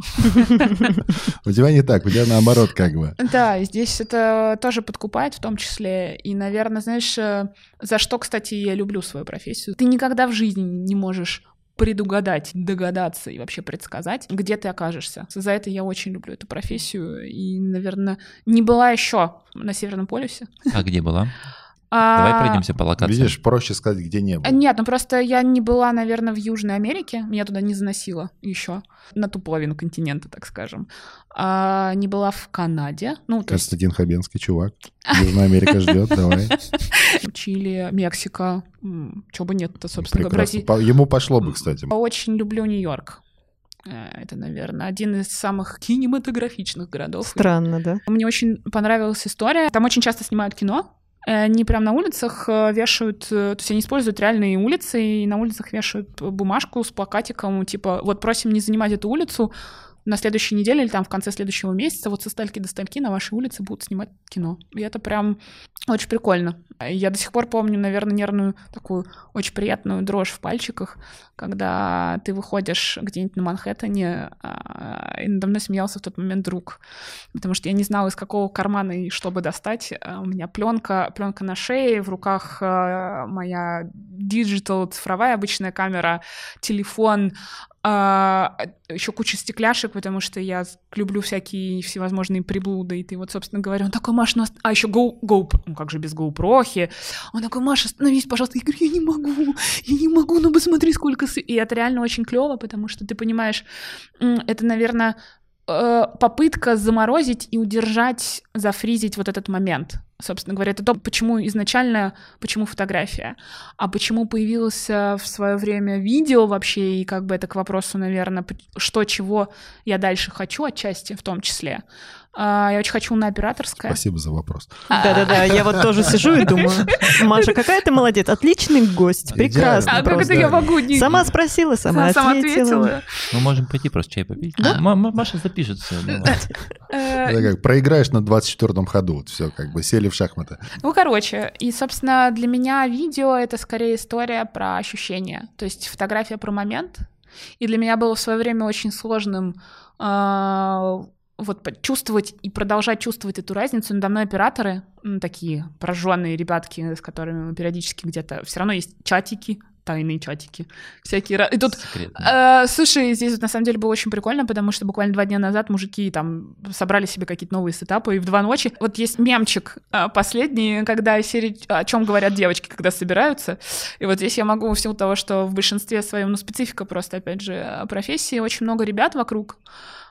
У тебя не так, у тебя наоборот как бы. Да, здесь это тоже подкупает в том числе. И, наверное, знаешь, э, за что, кстати, я люблю свою профессию. Ты никогда в жизни не можешь предугадать, догадаться и вообще предсказать, где ты окажешься. За это я очень люблю эту профессию. И, наверное, не была еще на Северном полюсе. А где была? А, Давай пройдемся по локации. Видишь, проще сказать, где не а, было. Нет, ну просто я не была, наверное, в Южной Америке. Меня туда не заносило еще. На ту половину континента, так скажем. А, не была в Канаде. Ну, то есть Константин Хабенский, чувак. Южная Америка ждет, давай. Чили, Мексика. Чего бы нет-то, собственно говоря. Прекрасно. Ему пошло бы, кстати. Очень люблю Нью-Йорк. Э, Это, наверное, один из самых кинематографичных городов. Странно, да? Мне очень понравилась история. Там очень часто снимают кино. Э, Они прям на улицах э, вешают, э, то есть они используют реальные улицы, и на улицах вешают бумажку с плакатиком, типа, вот просим не занимать эту улицу, на следующей неделе или там в конце следующего месяца вот со стольки до стольки на вашей улице будут снимать кино. И это прям очень прикольно. Я до сих пор помню, наверное, нервную такую очень приятную дрожь в пальчиках, когда ты выходишь где-нибудь на Манхэттене, а, и надо мной смеялся в тот момент друг, потому что я не знала, из какого кармана и чтобы достать. А У меня пленка, пленка на шее, в руках а, моя digital цифровая обычная камера, телефон, еще куча стекляшек, потому что я люблю всякие всевозможные приблуды, и ты вот, собственно говоря, он такой, Маша, ну, ост- а еще Go, Go, ну как же без GoPro, он такой, Маша, остановись, пожалуйста, я говорю, я не могу, я не могу, ну посмотри, сколько... с-». И это реально очень клево, потому что ты понимаешь, это, наверное, э, попытка заморозить и удержать, зафризить вот этот момент. Собственно говоря, это то, почему изначально, почему фотография, а почему появилось э, в свое время видео вообще, и как бы это к вопросу, наверное, что, чего я дальше хочу отчасти в том числе. А, Я очень хочу на операторское. Спасибо за вопрос. Да-да-да, я вот тоже сижу и думаю, Маша, какая ты молодец, отличный гость, прекрасно. А как это я могу? не- Сама спросила, сама, сама ответила. Мы можем пойти просто чай попить. М- Маша запишет все. Э, Это как проиграешь на 24-м ходу. Вот все, как бы сели в шахматы. Ну, короче, и, собственно, для меня видео — это скорее история про ощущения. То есть фотография про момент. И для меня было в свое время очень сложным а, вот почувствовать и продолжать чувствовать эту разницу. Надо мной операторы, м, такие прожженные ребятки, с которыми мы периодически где-то... Все равно есть чатики, тайные чатики, всякие... И тут Секретно. Э, слушай, здесь вот на самом деле было очень прикольно, потому что буквально два дня назад мужики там собрали себе какие-то новые сетапы, и в два ночи... Вот есть мемчик э, последний, когда серия «О чем говорят девочки, когда собираются». И вот здесь я могу, в силу того, что в большинстве своем, ну, специфика просто, опять же, э, профессии, очень много ребят вокруг,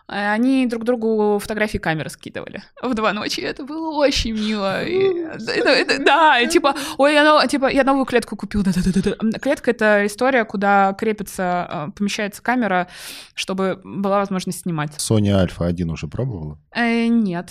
они друг другу фотографии камеры скидывали в два ночи. Это было очень мило. И это- это- да, и типа, ой, я, типа, я новую клетку купил. Клетка — это история, куда крепится, э, помещается камера, чтобы была возможность снимать. Sony Alpha 1 уже пробовала? Э, нет.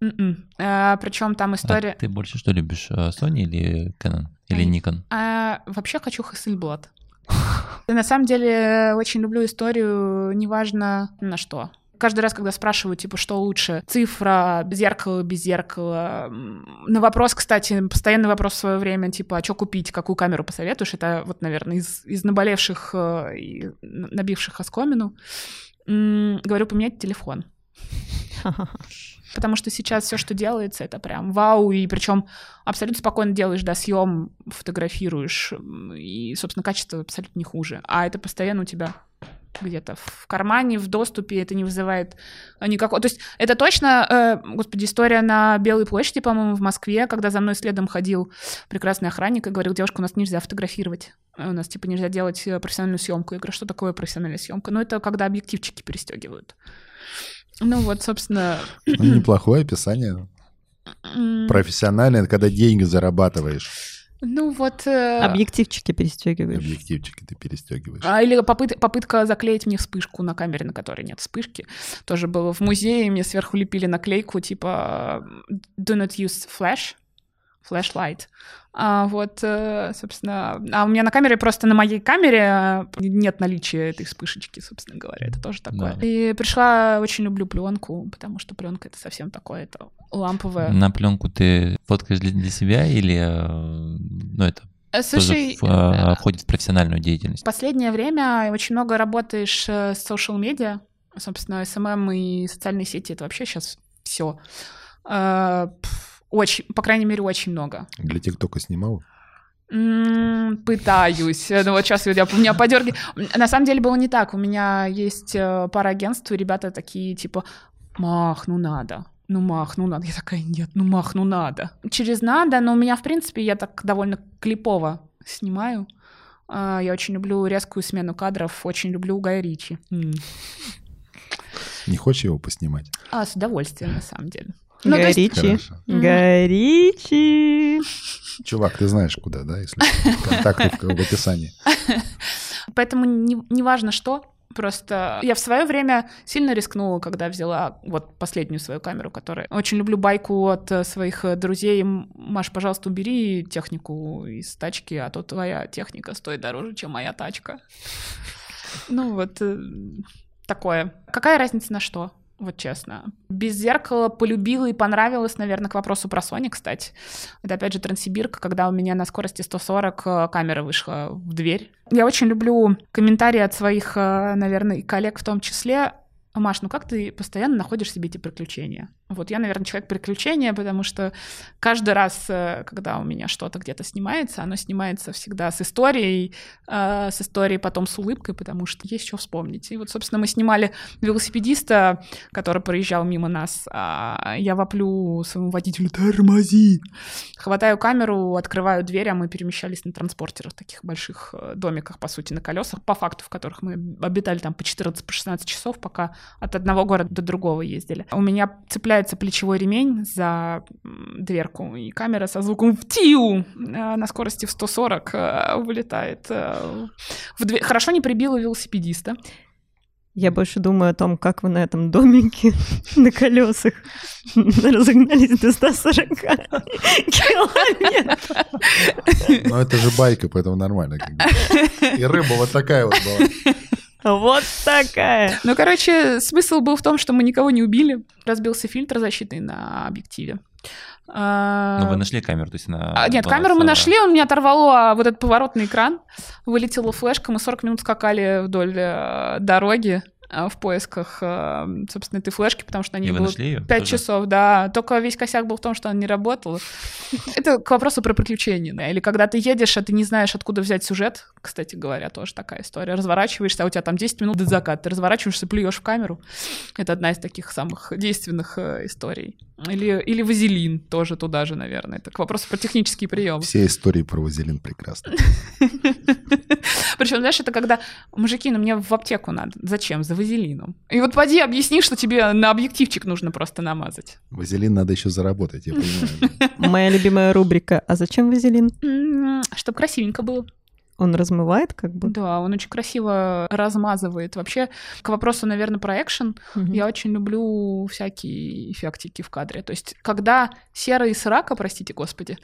причем там история... А ты больше что любишь, э, Sony или Canon? Или. Nikon? А, вообще хочу Hasselblad. На самом деле очень люблю историю, неважно на что. Каждый раз, когда спрашивают, типа, что лучше, цифра, без зеркала. м, На вопрос, кстати, постоянный вопрос в свое время, типа, а что купить, какую камеру посоветуешь? Это вот, наверное, из, из наболевших э, и набивших оскомину. Говорю, поменять телефон. Потому что сейчас все, что делается, это прям вау, и причем абсолютно спокойно делаешь, да, съем, фотографируешь, и, собственно, качество абсолютно не хуже. А это постоянно у тебя где-то в кармане, в доступе, это не вызывает никакого... То есть это точно, э, господи, история на Белой площади, по-моему, в Москве, когда за мной следом ходил прекрасный охранник и говорил, девушка, у нас нельзя фотографировать, у нас, типа, нельзя делать э, профессиональную съемку. Я говорю, что такое профессиональная съемка? Ну, это когда объективчики перестегивают. Ну вот, собственно... Ну, неплохое описание. м, Профессионально, это когда деньги зарабатываешь. Ну вот... э, Объективчики перестегиваешь. Объективчики ты перестегиваешь. А, или попыт- попытка заклеить мне вспышку на камере, на которой нет вспышки. Тоже было в музее, мне сверху лепили наклейку типа «Do not use flash», flashlight. А вот, э, собственно, а у меня на камере просто на моей камере э, нет наличия этой вспышечки, собственно говоря, это тоже такое. Да. И пришла, очень люблю пленку, потому что пленка это совсем такое, это ламповое. На пленку ты фоткаешь для, для себя или, э, ну, это Слушай, тоже в- э, входит в профессиональную деятельность. В последнее время очень много работаешь с social медиа, собственно, SMM и социальные сети, это вообще сейчас все. Очень, по крайней мере, очень много. Для ТикТока снимал? Пытаюсь. Ну вот сейчас я, у меня подерги. На самом деле было не так. У меня есть э, пара агентств, и ребята такие типа, мах, ну надо. Ну, мах, ну надо. Я такая, нет, ну мах, ну надо. Через надо, но у меня, в принципе, я так довольно клипово снимаю. А, Я очень люблю резкую смену кадров, очень люблю Гая Ричи. Не хочешь его поснимать? А, с удовольствием, на самом деле. Ну, то есть- Горичи. Горичи. Чувак, ты знаешь куда, да, если контакты в, описании. Поэтому не, не важно что, просто я в свое время сильно рискнула, когда взяла вот последнюю свою камеру, которая... Очень люблю байку от э, своих э, друзей. Маш, пожалуйста, убери технику из тачки, а то твоя техника стоит дороже, чем моя тачка. Ну вот э, такое. Какая разница на что? Вот честно. Без зеркала полюбила и понравилось, наверное, к вопросу про Sony, кстати. Это, опять же, Транссибирка, когда у меня на скорости 140 э, камера вышла в дверь. Я очень люблю комментарии от своих, э, наверное, коллег в том числе. Маш, ну как ты постоянно находишь себе эти приключения? Вот я, наверное, человек приключения, потому что каждый раз, э, когда у меня что-то где-то снимается, оно снимается всегда с историей, э, с историей потом с улыбкой, потому что есть что вспомнить. И вот, собственно, мы снимали велосипедиста, который проезжал мимо нас, а я воплю своему водителю «Тормози!» Хватаю камеру, открываю дверь, а мы перемещались на транспортерах, таких больших э, домиках, по сути, на колесах, по факту, в которых мы обитали там по 14-16 часов, пока от одного города до другого ездили. У меня цепляется плечевой ремень за дверку, и камера со звуком «втиу» э, на скорости в 140 э, вылетает э, в дверь. Хорошо не прибила велосипедиста. Я больше думаю о том, как вы на этом домике на колесах разогнались до 140 километров. Но это же байка, поэтому нормально. И рыба вот такая вот была. Вот такая. Ну, короче, смысл был в том, что мы никого не убили. Разбился фильтр защитный на объективе. А, Ну, вы нашли камеру, то есть она... а, Нет, камеру мы нашли, он меня оторвало а, вот этот поворотный экран, вылетела флешка, мы 40 минут скакали вдоль э, дороги в поисках, э, собственно, этой флешки, потому что они вы было нашли ее? Пять часов, да. Только весь косяк был в том, что она не работала. Это к вопросу про приключения. да. Или когда ты едешь, а ты не знаешь, откуда взять сюжет. Кстати говоря, тоже такая история. Разворачиваешься, а у тебя там 10 минут до заката. Ты разворачиваешься, плюешь в камеру. Это одна из таких самых действенных э, историй. Или, или вазелин тоже туда же, наверное. Это к вопросу про технический прием. Все истории про вазелин прекрасны. Причем, знаешь, это когда мужики, ну мне в аптеку надо. Зачем? За вазелином. И вот поди объясни, что тебе на объективчик нужно просто намазать. Вазелин надо еще заработать, я понимаю. Моя любимая рубрика «А зачем вазелин?» Чтобы красивенько было. Он размывает как бы? Да, он очень красиво размазывает. Вообще, к вопросу, наверное, про экшен, Мгм. я очень люблю всякие эффектики в кадре. То есть, когда серая срака, простите господи,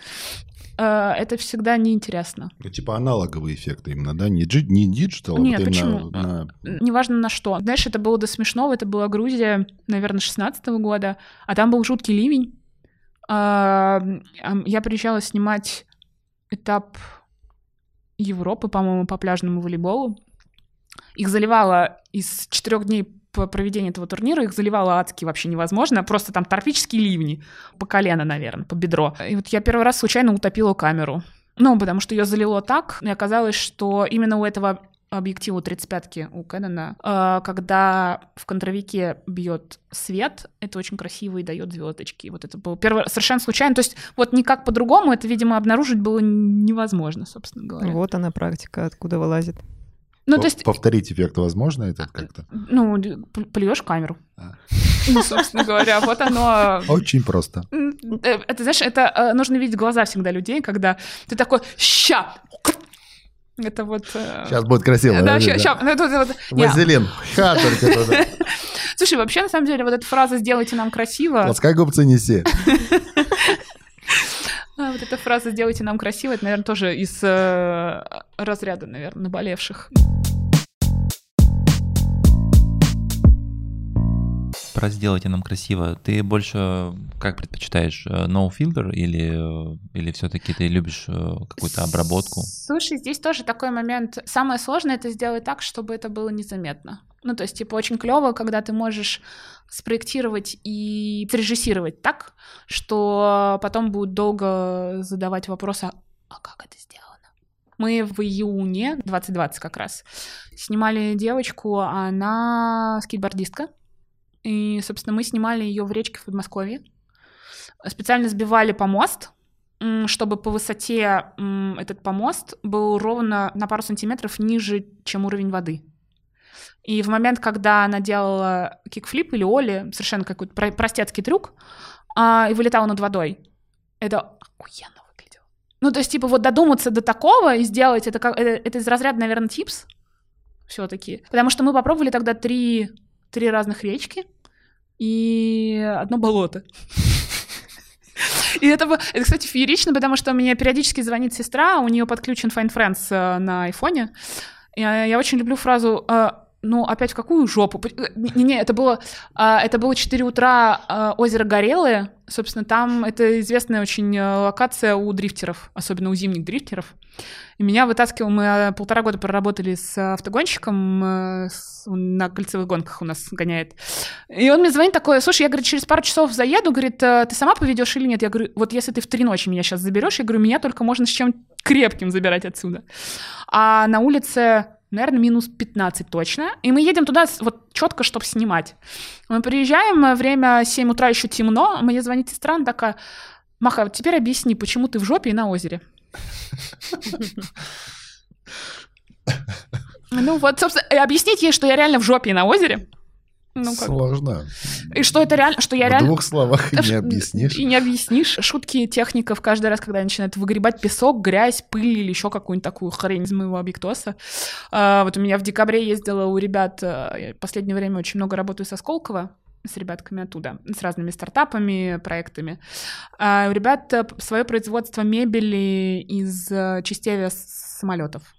э, это всегда неинтересно. Ну, типа аналоговый эффект именно, да? Не, di- не digital, а Нет, вот именно почему? на- Неважно на что. Знаешь, это было до смешного, это была Грузия, наверное, 16 года, а там был жуткий ливень. А, ам, Я приезжала снимать этап Европы, по-моему, по пляжному волейболу. Их заливало из четырех дней по проведению этого турнира, их заливало адски вообще невозможно. Просто там тропические ливни. По колено, наверное, по бедро. И вот я первый раз случайно утопила камеру. Ну, потому что ее залило так, и оказалось, что именно у этого объектива 35-ки у Кэнона, э, когда в контровике бьет свет, это очень красиво и дает звездочки. Вот это было первое, совершенно случайно. То есть вот никак по-другому это, видимо, обнаружить было невозможно, собственно говоря. Вот она практика, откуда вылазит. Ну, По- то есть, Повторить эффект возможно это как-то? ну, плюешь камеру. А. Ну, собственно говоря, вот оно Очень просто. Э, Это, знаешь, это э, нужно видеть глаза всегда людей, когда ты такой «ща!» Это вот... э, Сейчас будет красиво. Да, ща, да. вот-. Вазелин. Ха, только туда. Слушай, вообще, на самом деле, вот эта фраза «сделайте нам красиво», Плоскогубцы неси. а, вот эта фраза «сделайте нам красиво», это, наверное, тоже из э, разряда, наверное, наболевших. Пора сделать нам красиво. Ты больше как предпочитаешь, э, no filter или, э, или все-таки ты любишь э, какую-то обработку? Слушай, здесь тоже такой момент. Самое сложное это сделать так, чтобы это было незаметно. Ну, то есть, типа, очень клево, когда ты можешь спроектировать и срежиссировать так, что потом будут долго задавать вопросы, а как это сделано? Мы в июне 2020 как раз снимали девочку, она скейтбордистка. И, собственно, мы снимали ее в речке в Подмосковье. Специально сбивали помост, чтобы по высоте этот помост был ровно на пару сантиметров ниже, чем уровень воды. И в момент, когда она делала кикфлип или оли, совершенно какой-то про- простецкий трюк, а, и вылетала над водой, это охуенно выглядело. Ну, то есть, типа, вот додуматься до такого и сделать это, как, это, это из разряда, наверное, типс все-таки. Потому что мы попробовали тогда три, три разных речки и одно болото. И это, это, кстати, феерично, потому что мне периодически звонит сестра, у нее подключен Find Friends э, на айфоне. Я, я очень люблю фразу э, ну, опять в какую жопу? Не-не, это было, это было 4 утра, озеро Горелое, собственно, там это известная очень э, локация у дрифтеров, особенно у зимних дрифтеров. И меня вытаскивал, мы э, полтора года проработали с автогонщиком, э, он на кольцевых гонках у нас гоняет. И он мне звонит такой, слушай, я, говорит, через пару часов заеду, говорит, «э, ты сама поведешь или нет? Я говорю, вот если ты в три ночи меня сейчас заберешь, я говорю, меня только можно с чем крепким забирать отсюда. А на улице наверное, минус 15 точно. И мы едем туда вот четко, чтобы снимать. Мы приезжаем, э, время 7 утра еще темно, мне звонит сестра, она такая, Маха, теперь объясни, почему ты в жопе и на озере? Ну вот, собственно, объяснить ей, что я реально в жопе и на озере. Ну как? Сложно. И что это реально, что я В реально... двух словах и не Ш- объяснишь. И не объяснишь. Шутки техников каждый раз, когда они начинают выгребать песок, грязь, пыль или еще какую-нибудь такую хрень из моего объектоса. А, вот у меня в декабре ездила у ребят, а, я в последнее время очень много работаю со Сколково, с ребятками оттуда, с разными стартапами, проектами. А у ребят а, свое производство мебели из частей авиасамолетов.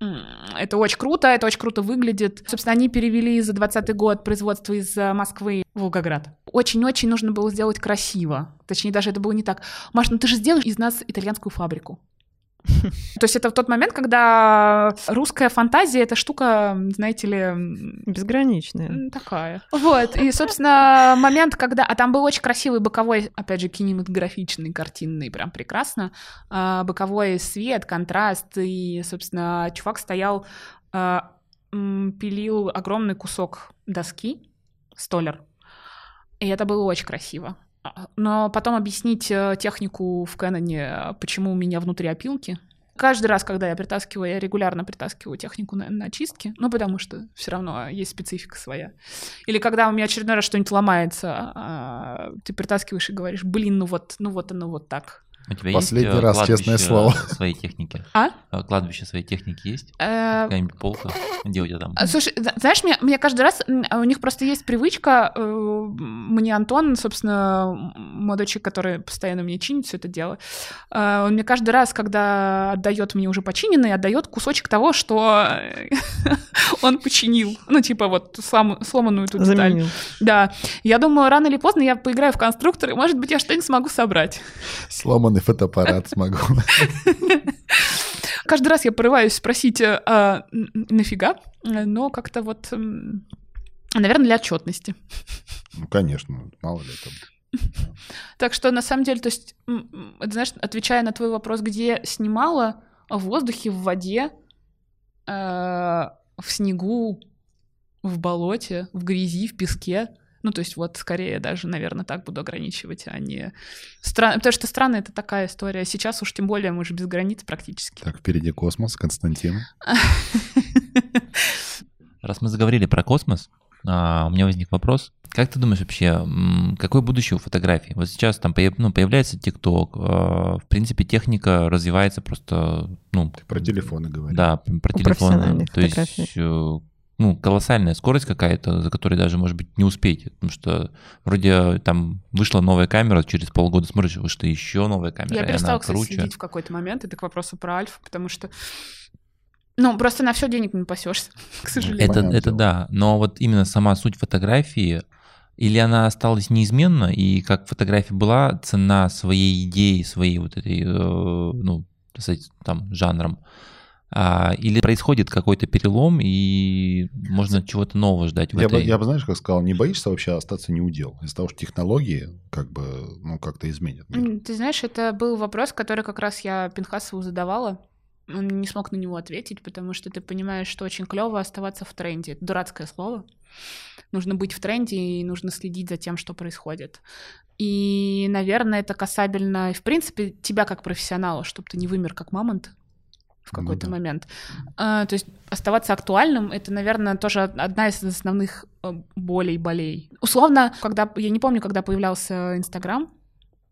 Это очень круто, это очень круто выглядит. Собственно, они перевели за 20 год производство из э, Москвы в Волгоград. Очень-очень нужно было сделать красиво. Точнее, даже это было не так. Маш, ну ты же сделаешь из нас итальянскую фабрику. То есть это в тот момент, когда русская фантазия — это штука, знаете ли, Безграничная. Такая. Вот, и, собственно, момент, когда... А там был очень красивый боковой, опять же, кинематографичный, картинный, прям прекрасно. А, боковой свет, контраст, и, собственно, чувак стоял, а, пилил огромный кусок доски, столер, и это было очень красиво. Но потом объяснить э, технику в Кэноне, почему у меня внутри опилки, Каждый раз, когда я притаскиваю, я регулярно притаскиваю технику на, на чистки, ну, потому что все равно есть специфика своя. Или когда у меня очередной раз что-нибудь ломается, а, ты притаскиваешь и говоришь, блин, ну вот, ну вот оно вот так. У тебя Последний есть э, раз, честное кладбище слово. своей техники? А? Э, Кладбище своей техники есть? Э, Какая-нибудь полка? Где у тебя там? А, Слушай, зна- знаешь, мне, мне каждый раз, у них просто есть привычка, мне Антон, собственно, молодой человек, который постоянно мне чинит все это дело, он мне каждый раз, когда отдает мне уже починенный, отдает кусочек того, что он починил. Ну, типа вот слом- сломанную эту деталь. Заменил. Да. Я думаю, рано или поздно я поиграю в конструктор, и, может быть, я что-нибудь смогу собрать. Сломанный фотоаппарат смогу. Каждый раз я порываюсь спросить, э, а, нафига, но как-то вот, наверное, для отчетности. Ну, конечно, мало ли там. Так что, на самом деле, то есть, это, знаешь, отвечая на твой вопрос, где снимала, в воздухе, в воде, э, в снегу, в болоте, в грязи, в песке. Ну, то есть, вот, скорее даже, наверное, так буду ограничивать, а не... Стран... Потому что страны — это такая история. Сейчас уж тем более мы же без границ практически. Так, впереди космос, Константин. Раз мы заговорили про космос, а, у меня возник вопрос. Как ты думаешь вообще, какое будущее у фотографий? Вот сейчас там ну, появляется ТикТок, в принципе, техника развивается просто, ну, Ты про телефоны говоришь. да, про телефоны. профессиональных То есть, ну, колоссальная скорость какая-то, за которой даже, может быть, не успеть. Потому что вроде там вышла новая камера, через полгода смотришь, вышла еще новая камера, Я и перестала, она кстати, круче. следить в какой-то момент. Это к вопросу про Альфу, потому что... Ну, просто на все денег не пасешься, к сожалению. Это, это да, но вот именно сама суть фотографии, Или она осталась неизменна, и как фотография была, цена своей идеи, своей вот этой, э, ну, с этим, там, жанром, а, или происходит какой-то перелом, и можно чего-то нового ждать в Я этой... бы, я бы, знаешь, как сказал, не боишься вообще остаться неудел из-за того, что технологии как бы, ну, как-то изменят мир? Ты знаешь, это был вопрос, который как раз я Пинхасову задавала. Он не смог на него ответить, потому что ты понимаешь, что очень клево оставаться в тренде. Это дурацкое слово. Нужно быть в тренде и нужно следить за тем, что происходит. И, наверное, это касабельно, в принципе, тебя как профессионала, чтобы ты не вымер как мамонт в Ну какой-то да. момент. А, то есть оставаться актуальным — это, наверное, тоже одна из основных э, болей, болей. Условно, когда, я не помню, когда появлялся Инстаграм,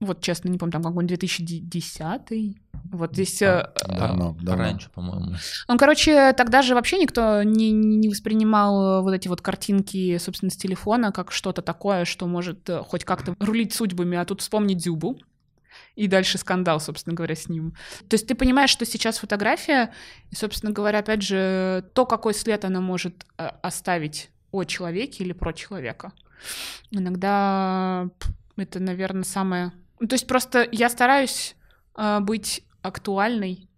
вот честно, не помню, там какой-нибудь 2010 вот здесь... э, А, Давно, давно. Раньше, по-моему. Ну, короче, тогда же вообще никто не, не воспринимал э, вот эти вот картинки, собственно, с телефона как что-то такое, что может э, хоть как-то рулить судьбами, а тут вспомни Дзюбу. И дальше скандал, собственно говоря, с ним. То есть ты понимаешь, что сейчас фотография, собственно говоря, опять же, то, какой след она может э, оставить о человеке или про человека. Иногда это, наверное, самое... То есть просто я стараюсь э, быть актуальной,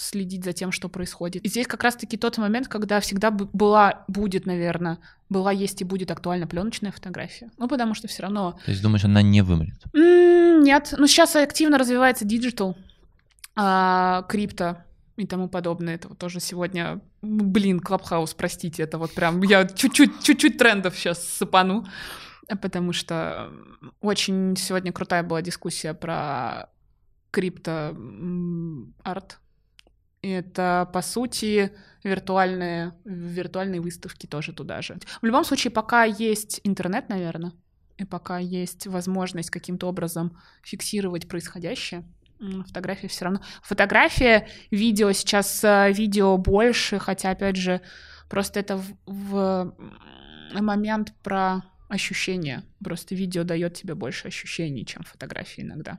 следить за тем, что происходит. И здесь как раз-таки тот момент, когда всегда была, будет, наверное, была, есть и будет актуальна пленочная фотография. Ну, потому что все равно... То есть думаешь, она не вымрет? М, Нет, ну сейчас активно развивается digital, а, крипто и тому подобное. Это вот тоже сегодня, блин, Clubhouse, простите, это вот прям я чуть-чуть, чуть-чуть трендов сейчас сыпану, потому что очень сегодня крутая была дискуссия про крипто м, арт. И Это, по сути, виртуальные, виртуальные выставки тоже туда же. В любом случае, пока есть интернет, наверное, и пока есть возможность каким-то образом фиксировать происходящее, фотография все равно. Фотография, видео сейчас э, видео больше, хотя опять же просто это в, в момент про ощущения. Просто видео дает тебе больше ощущений, чем фотографии иногда.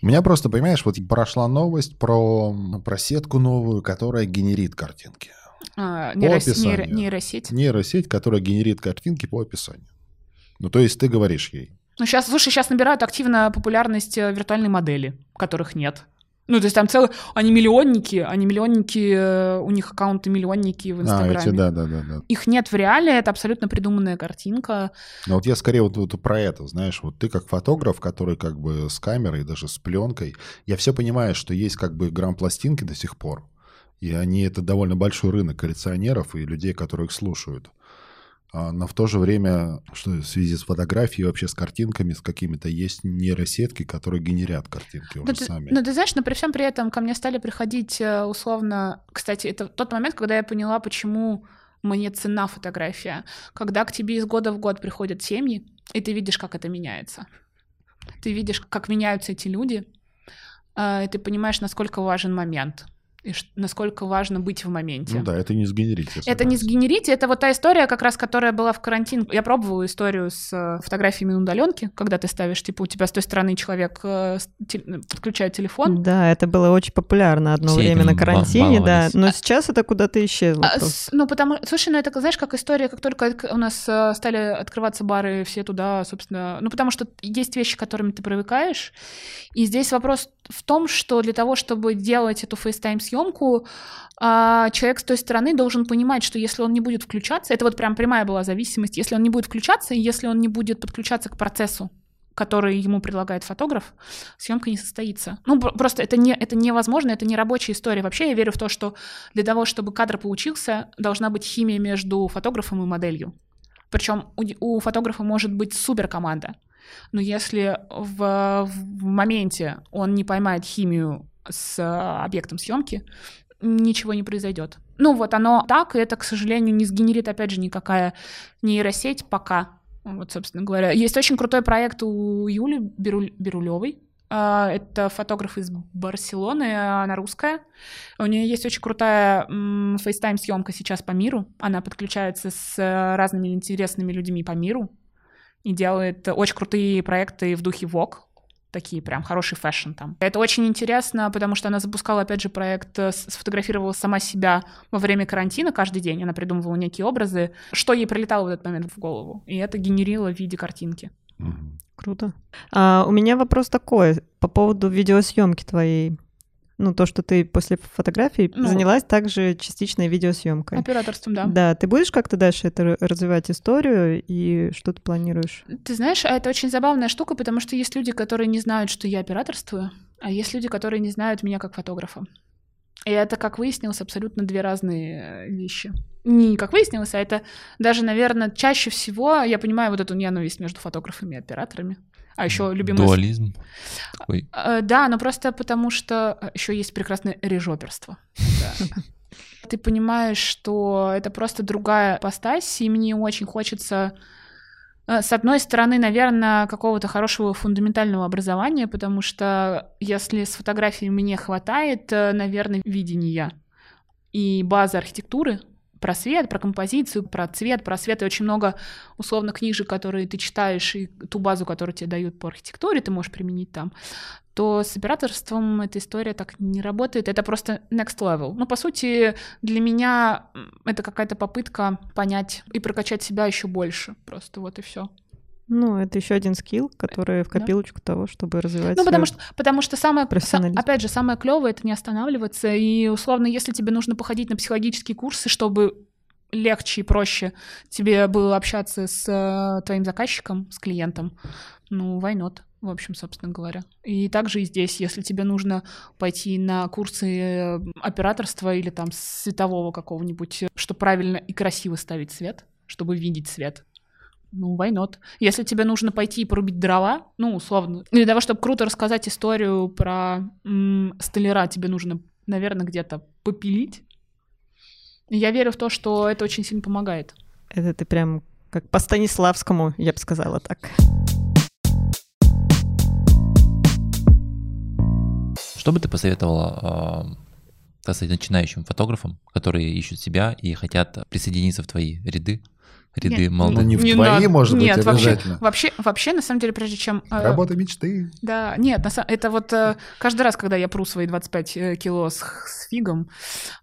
У меня просто, понимаешь, вот прошла новость про, про сетку новую, которая генерит картинки. А, нейрос- описанию. нейро- нейросеть. Нейросеть, которая генерит картинки по описанию. Ну, то есть ты говоришь ей, Ну, сейчас, слушай, сейчас набирают активно популярность э, виртуальные модели, которых нет. Ну, то есть там целые... Они миллионники, они миллионники, э, у них аккаунты миллионники в а, Инстаграме. эти, да, да, да, да. Их нет в реале, это абсолютно придуманная картинка. Но вот я скорее вот, вот про это, знаешь, вот ты как фотограф, который как бы с камерой, даже с пленкой, я все понимаю, что есть как бы грамм-пластинки до сих пор, и они, это довольно большой рынок коллекционеров и людей, которые их слушают. А, но в то же время, что в связи с фотографией, вообще с картинками, с какими-то, есть нейросетки, которые генерят картинки Ну уже ты, сами. ну, ты знаешь, но при всем при этом ко мне стали приходить э, условно... Кстати, это тот момент, когда я поняла, почему мне цена фотография. Когда к тебе из года в год приходят семьи, и ты видишь, как это меняется. Ты видишь, как меняются эти люди, э, и ты понимаешь, насколько важен момент, и насколько важно быть в моменте. Ну да, это не сгенерить. я Это не сгенерите, это вот та история, как раз, которая была в карантин. Я пробовала историю с э, фотографиями на удаленке, когда ты ставишь, типа, у тебя с той стороны человек э, подключает телефон, Да, это было очень популярно одно Все время на карантине, да. Но сейчас это куда-то исчезло. А, с- ну, потому... Слушай, ну это, знаешь, как история, как только у нас э, стали открываться бары, все туда, собственно... Ну, потому что есть вещи, к которым ты привыкаешь. И здесь вопрос в том, что для того, чтобы делать эту FaceTime-съемку, а, человек с той стороны должен понимать, что если он не будет включаться, это вот прям прямая была зависимость, если он не будет включаться, если он не будет подключаться к процессу, который ему предлагает фотограф, съемка не состоится. Ну, пр- просто это, не, это невозможно, это не рабочая история. Вообще я верю в то, что для того, чтобы кадр получился, должна быть химия между фотографом и моделью. Причем у, у фотографа может быть супер команда. Но если в, в моменте он не поймает химию с э, объектом съемки, ничего не произойдет. Ну вот оно так, и это, к сожалению, не сгенерит, опять же, никакая нейросеть пока. Вот, собственно говоря. Есть очень крутой проект у Юли Беруль- Берулевой. А, Это фотограф из Барселоны, она русская. У нее есть очень крутая FaceTime -съемка сейчас по миру. Она подключается с э, разными интересными людьми по миру и делает очень крутые проекты в духе Vogue. Такие прям хороший fashion там. Это очень интересно, потому что она запускала, опять же, проект, э, сфотографировала сама себя во время карантина каждый день. Она придумывала некие образы, что ей прилетало в этот момент в голову. И это генерило в виде картинки. Круто. А, у меня вопрос такой по поводу видеосъемки твоей. Ну, то, что ты после фотографий Ну. занялась также частичной видеосъемкой. Операторством, да. Да, ты будешь как-то дальше это развивать историю и что ты планируешь? Ты знаешь, это очень забавная штука, потому что есть люди, которые не знают, что я операторствую, а есть люди, которые не знают меня как фотографа. И это, как выяснилось, абсолютно две разные э, вещи. Не как выяснилось, а это даже, наверное, чаще всего я понимаю вот эту ненависть между фотографами и операторами. А еще любимый... Дуализм. Такой. Э, Да, но просто потому что еще есть прекрасное режоперство. Ты понимаешь, что это просто другая постась, и мне очень хочется э, с одной стороны, наверное, какого-то хорошего фундаментального образования, потому что если с фотографией мне хватает, э, наверное, видения и базы архитектуры, про свет, про композицию, про цвет, про свет и очень много условно книжек, которые ты читаешь, и ту базу, которую тебе дают по архитектуре, ты можешь применить там, то с операторством эта история так не работает. Это просто next level. Ну, по сути, для меня это какая-то попытка понять и прокачать себя еще больше. Просто вот и все. Ну, это еще один скилл, который в Да. копилочку того, чтобы развивать Ну, потому что, потому что самое, опять же, самое клевое это не останавливаться. И условно, если тебе нужно походить на психологические курсы, чтобы легче и проще тебе было общаться с э, твоим заказчиком, с клиентом, ну, why not? В общем, собственно говоря. И также и здесь, если тебе нужно пойти на курсы э, операторства или там светового какого-нибудь, чтобы правильно и красиво ставить свет, чтобы видеть свет, ну, why not? Если тебе нужно пойти и порубить дрова, ну, условно, для того, чтобы круто рассказать историю про м, столяра, тебе нужно, наверное, где-то попилить. Я верю в то, что это очень сильно помогает. Это ты прям как по Станиславскому, я бы сказала так. Что бы ты посоветовала, э, так сказать, начинающим фотографам, которые ищут себя и хотят присоединиться в твои ряды, ряды Нет, молодых? Ну, не в Не твои, надо. может быть, Нет, вообще, обязательно. вообще, вообще, на самом деле, прежде чем... э, Работа мечты. Да, нет, на это вот э, каждый раз, когда я пру свои 25 э, кило с, с фигом,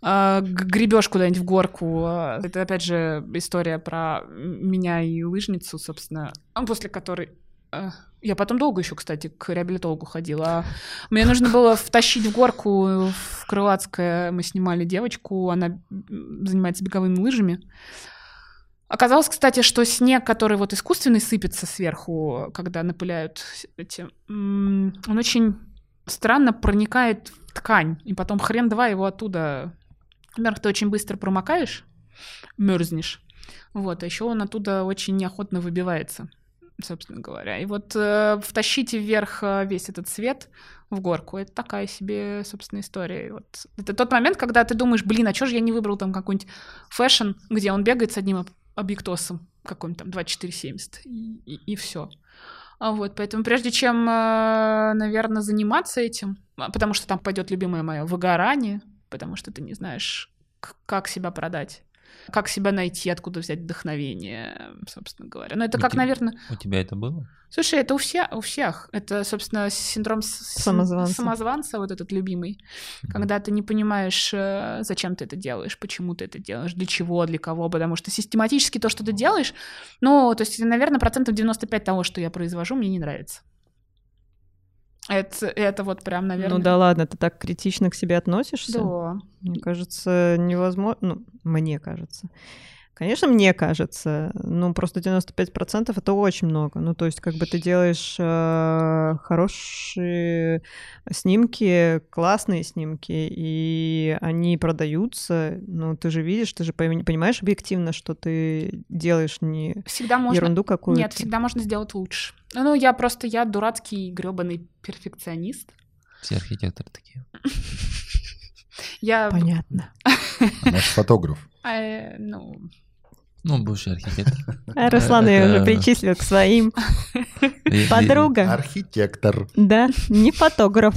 э, гребешь куда-нибудь в горку, э, это опять же история про меня и лыжницу, собственно, а после которой... э, я потом долго еще, кстати, к реабилитологу ходила. А Мне нужно было втащить в горку в Крылатское. Мы снимали девочку, она занимается беговыми лыжами. Оказалось, кстати, что снег, который вот искусственный сыпется сверху, когда напыляют эти, он очень странно проникает в ткань, и потом хрен два его оттуда. Во-первых, ты очень быстро промокаешь, мерзнешь, вот, а еще он оттуда очень неохотно выбивается, собственно говоря. И вот э, втащите вверх э, весь этот цвет в горку, это такая себе, собственно, история. И вот это тот момент, когда ты думаешь, блин, а чё же я не выбрал там какой-нибудь fashion, где он бегает с одним объективом, какой-нибудь там 2470, и, все. А вот, поэтому прежде чем, наверное, заниматься этим, а, потому что там пойдет любимое мое выгорание, потому что ты не знаешь, как себя продать, как себя найти, откуда взять вдохновение, собственно говоря. Но это У как, тебя- наверное, У тебя это было? Слушай, это у, все, у всех. Это, собственно, синдром Самозванца. самозванца, вот этот любимый. Мгм. Когда ты не понимаешь, э, зачем ты это делаешь, почему ты это делаешь, для чего, для кого, потому что систематически то, что ты делаешь, ну, то есть, наверное, процентов 95 того, что я произвожу, мне не нравится. Это, это вот прям, наверное... Ну да ладно, ты так критично к себе относишься? Да. Мне кажется, невозможно. Ну, мне кажется. Конечно, мне кажется, ну просто 95% это очень много. Ну, то есть, как бы ты делаешь э, хорошие снимки, классные снимки, и они продаются. Ну, ты же видишь, ты же понимаешь объективно, что ты делаешь не Всегда можно... ерунду какую-то. Нет, всегда можно сделать лучше. Ну, я просто, я дурацкий гребаный перфекционист. Все архитекторы такие. Я, Понятно. Наш фотограф. э, ну, Ну, бывший архитектор. А Руслан ее Это- уже причислил к своим. Подруга. Архитектор. Да, не фотограф.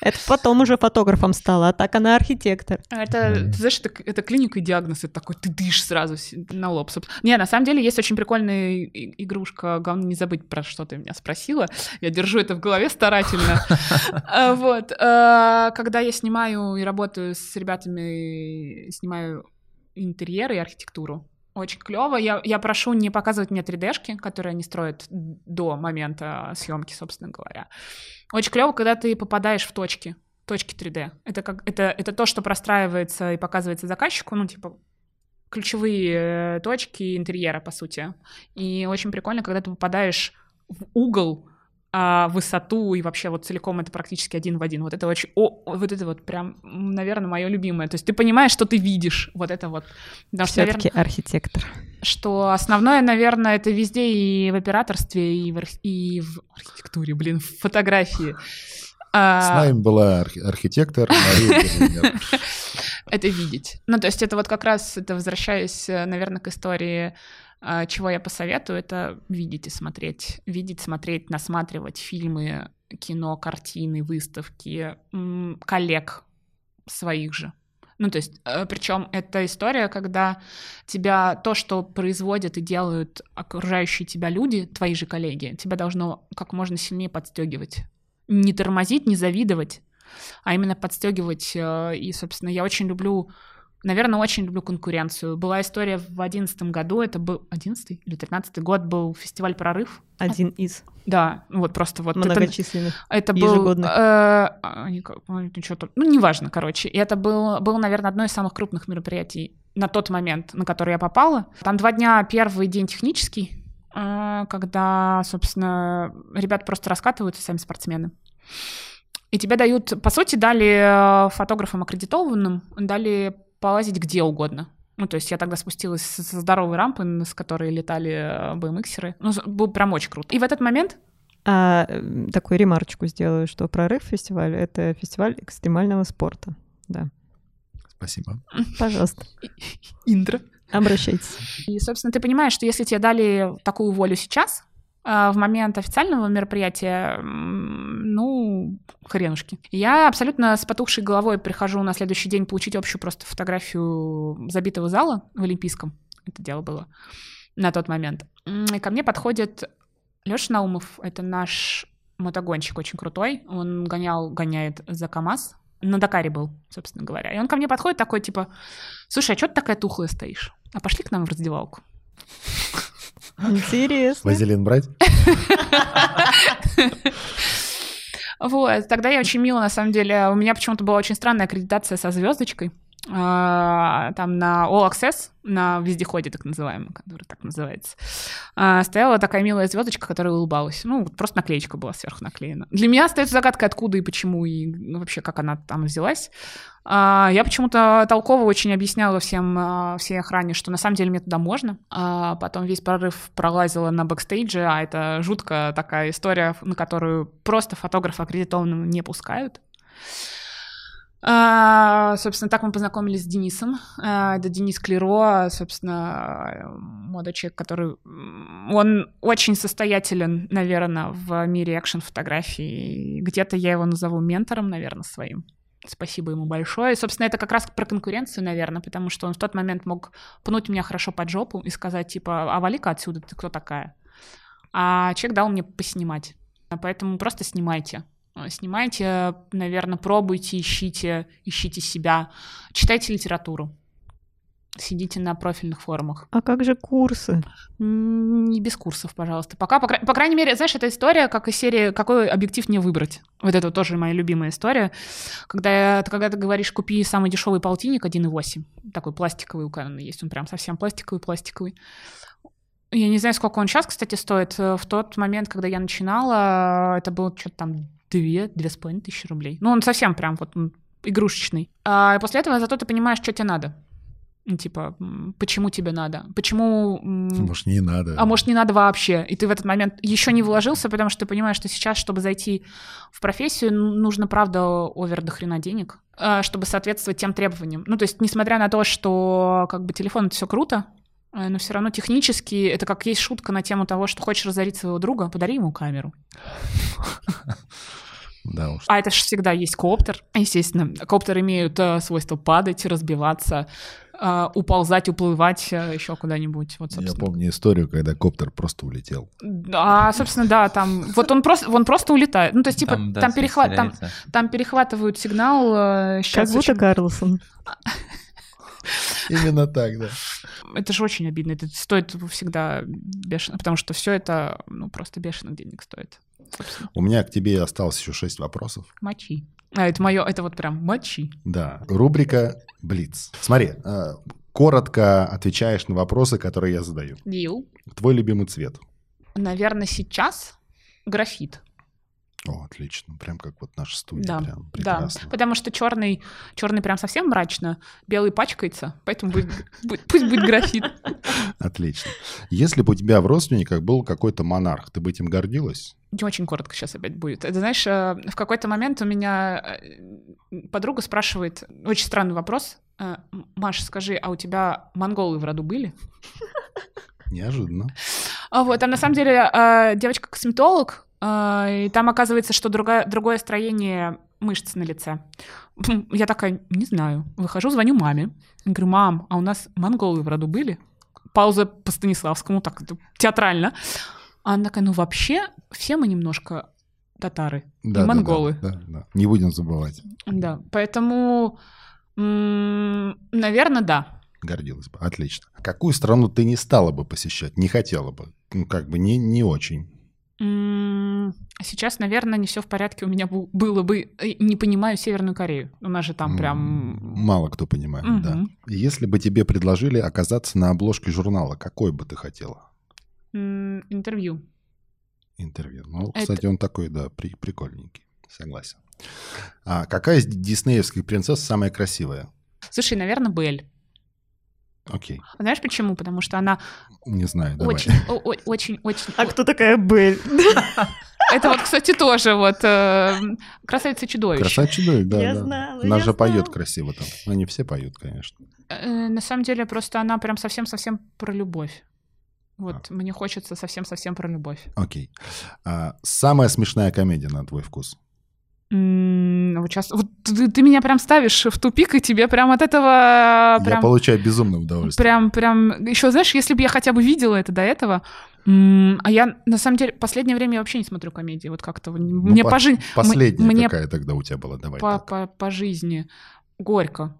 Это потом уже фотографом стала, а так она архитектор. Это, Мгм. ты знаешь, это, это клиника и диагноз, это такой, ты дышишь сразу на лоб. Не, на самом деле есть очень прикольная игрушка, главное не забыть, про что ты меня спросила, я держу это в голове старательно. А, Вот, э, когда я снимаю и работаю с ребятами, снимаю интерьеры и архитектуру, очень клево. Я, я прошу не показывать мне 3D-шки, которые они строят до момента съемки, собственно говоря. Очень клево, когда ты попадаешь в точки, точки 3D. Это, как, это, это то, что простраивается и показывается заказчику, ну, типа, ключевые э, точки интерьера, по сути. И очень прикольно, когда ты попадаешь в угол, а, высоту и вообще вот целиком это практически один в один. Вот это очень, о, вот это вот прям, наверное, мое любимое. То есть ты понимаешь, что ты видишь, вот это вот. Все-таки архитектор. что основное, наверное, это везде и в операторстве, и в, арх- и в архитектуре, блин, в фотографии. А, С нами была архи- архитектор Мария это видеть. Ну, то есть это вот как раз, это возвращаясь, э, наверное, к истории, чего я посоветую, это видеть и смотреть. Видеть, смотреть, насматривать фильмы, кино, картины, выставки, коллег своих же. Ну, то есть, причем это история, когда тебя то, что производят и делают окружающие тебя люди, твои же коллеги, тебя должно как можно сильнее подстегивать. Не тормозить, не завидовать, а именно подстегивать. э, И, собственно, я очень люблю, наверное, очень люблю конкуренцию. Была история в одиннадцатом году, это был одиннадцатый или тринадцатый год был фестиваль «Прорыв». Один из Да, вот просто вот это, многочисленных. это был... ежегодных. э, как- ну, ну, неважно, короче. И это был, было, наверное, одно из самых крупных мероприятий на тот момент, на который я попала. Там два дня, первый день технический, э, когда, собственно, ребята просто раскатываются, сами спортсмены. И тебе дают, по сути, дали э, фотографам аккредитованным, дали полазить где угодно. Ну, то есть я тогда спустилась со здоровой рампы, с которой летали э, BMX-еры. Ну, с- было прям очень круто. И в этот момент А такую ремарочку сделаю, что прорыв фестиваль это фестиваль экстремального спорта. Да. Спасибо. Пожалуйста, интро. обращайтесь. И, собственно, ты понимаешь, что если тебе дали такую волю сейчас, в момент официального мероприятия, ну, хренушки. Я абсолютно с потухшей головой прихожу на следующий день получить общую просто фотографию забитого зала в Олимпийском. Это дело было на тот момент. И ко мне подходит Леша Наумов, это наш мотогонщик очень крутой. Он гонял, гоняет за КАМАЗ. На Дакаре был, собственно говоря. И он ко мне подходит такой, типа, слушай, а что ты такая тухлая стоишь? А пошли к нам в раздевалку. Интересно. Вазелин брать? Вот, тогда я очень мило, на самом деле. У меня почему-то была очень странная аккредитация со звездочкой. А, Там на All Access, на вездеходе так называемом, который так называется, а, стояла такая милая звездочка, которая улыбалась. Ну, просто наклеечка была сверху наклеена. Для меня остается загадкой, откуда и почему, и ну, вообще, как она там взялась. А, Я почему-то толково очень объясняла всем, всей охране, что на самом деле мне туда можно. А потом весь прорыв пролазила на бэкстейдже, а это жуткая такая история, на которую просто фотографа аккредитованного не пускают. А, собственно, так мы познакомились с Денисом. А, это Денис Клеро, собственно, молодой человек, который... Он очень состоятелен, наверное, в мире экшн-фотографии. Где-то я его назову ментором, наверное, своим. Спасибо ему большое. И, собственно, это как раз про конкуренцию, наверное, потому что он в тот момент мог пнуть меня хорошо под жопу и сказать, типа, а вали-ка отсюда, ты кто такая? А человек дал мне поснимать. Поэтому просто снимайте. А, Снимайте, наверное, пробуйте, ищите, ищите себя, читайте литературу, сидите на профильных форумах. А как же курсы? Не без курсов, пожалуйста. Пока, по, по крайней мере, знаешь, эта история, как из серии «Какой объектив мне выбрать?» Вот это тоже моя любимая история. Когда, когда ты говоришь «Купи самый дешевый полтинник 1,8». Такой пластиковый у Canon есть, он прям совсем пластиковый-пластиковый. Я не знаю, сколько он сейчас, кстати, стоит. Э, В тот момент, когда я начинала, это было что-то там две, две с половиной тысячи рублей. Ну, он совсем прям вот игрушечный. А после этого зато ты понимаешь, что тебе надо. Ну, Типа, почему тебе надо? Почему... Может, не надо. а может, не надо вообще. И ты в этот момент еще не вложился, потому что ты понимаешь, что сейчас, чтобы зайти в профессию, нужно, правда, овер до хрена денег, а, чтобы соответствовать тем требованиям. Ну, то есть, несмотря на то, что как бы телефон — это все круто, Э, Но все равно технически это как есть шутка на тему того, что хочешь разорить своего друга, подари ему камеру. Уж. А это же всегда есть коптер. Естественно, коптеры имеют э, свойство падать, разбиваться, э, уползать, уплывать э, еще куда-нибудь. Вот, Я собственно. помню историю, когда коптер просто улетел. А, собственно, да, там вот он просто, он просто улетает. Ну, то есть, типа, там, да, перехват, там, там перехватывают сигнал. э, Как будто очень- Карлсон. Именно так, да. Это же очень обидно. Это стоит всегда бешено, потому что все это, ну, просто бешеных денег стоит. Собственно, У меня к тебе осталось еще шесть вопросов. мочи. А, это мое, это вот прям мочи. Да. Рубрика «Блиц». Смотри, э, коротко отвечаешь на вопросы, которые я задаю. Дил. Твой любимый цвет? Наверное, сейчас графит. О, отлично. Прям как вот наша студия. Да, Прям Да, прекрасно. потому что черный, черный прям совсем мрачно, белый пачкается, поэтому будет, пусть будет графит. Отлично. Если бы у тебя в родственниках был какой-то монарх, ты бы этим гордилась? Не очень коротко сейчас опять будет. Это знаешь, э, в какой-то момент у меня э, подруга спрашивает очень странный вопрос. Э, Маша, скажи, а у тебя монголы в роду были? Неожиданно. А вот, а на самом деле девочка-косметолог, и там оказывается, что другое, другое строение мышц на лице. Я такая, не знаю. Выхожу, звоню маме. Говорю, мам, а у нас монголы в роду были? Пауза по Станиславскому, так театрально. А она такая, ну вообще, все мы немножко татары Да, да, монголы. Да, да, да. Не будем забывать. Да, поэтому, наверное, да. Гордилась бы. Отлично. Какую страну ты не стала бы посещать? Не хотела бы? Ну, как бы не, не очень. Сейчас, наверное, не все в порядке. У меня было бы... э, Не понимаю Северную Корею. У нас же там прям... Мало кто понимает, да. Мгм. Если бы тебе предложили оказаться на обложке журнала, какой бы ты хотела? Интервью. Интервью. Ну, Это- кстати, он такой, да, при- прикольненький. Согласен. А какая из диснеевских принцесс самая красивая? Слушай, наверное, Белль. Окей. Знаешь почему? Потому что она Не знаю, давай. очень, о- о- очень, очень... А кто такая Белль? Это вот, кстати, тоже вот э, красавица чудовище. Красавица чудовище, да, Я да. знала, Она я же поет красиво там. Они все поют, конечно. Э, На самом деле, просто она прям совсем-совсем про любовь. Вот, А. мне хочется совсем-совсем про любовь. Окей. А, самая смешная комедия на твой вкус? Вот, сейчас, вот ты, ты меня прям ставишь в тупик, и тебе прям от этого Я прям, получаю безумное удовольствие. прям, прям... Еще, знаешь, если бы я хотя бы видела это до этого... А я, на самом деле, последнее время я вообще не смотрю комедии. Вот как-то Ну, мне по- по, жизни... Последняя мне какая тогда у тебя была? Давай по, так. по, по жизни горько.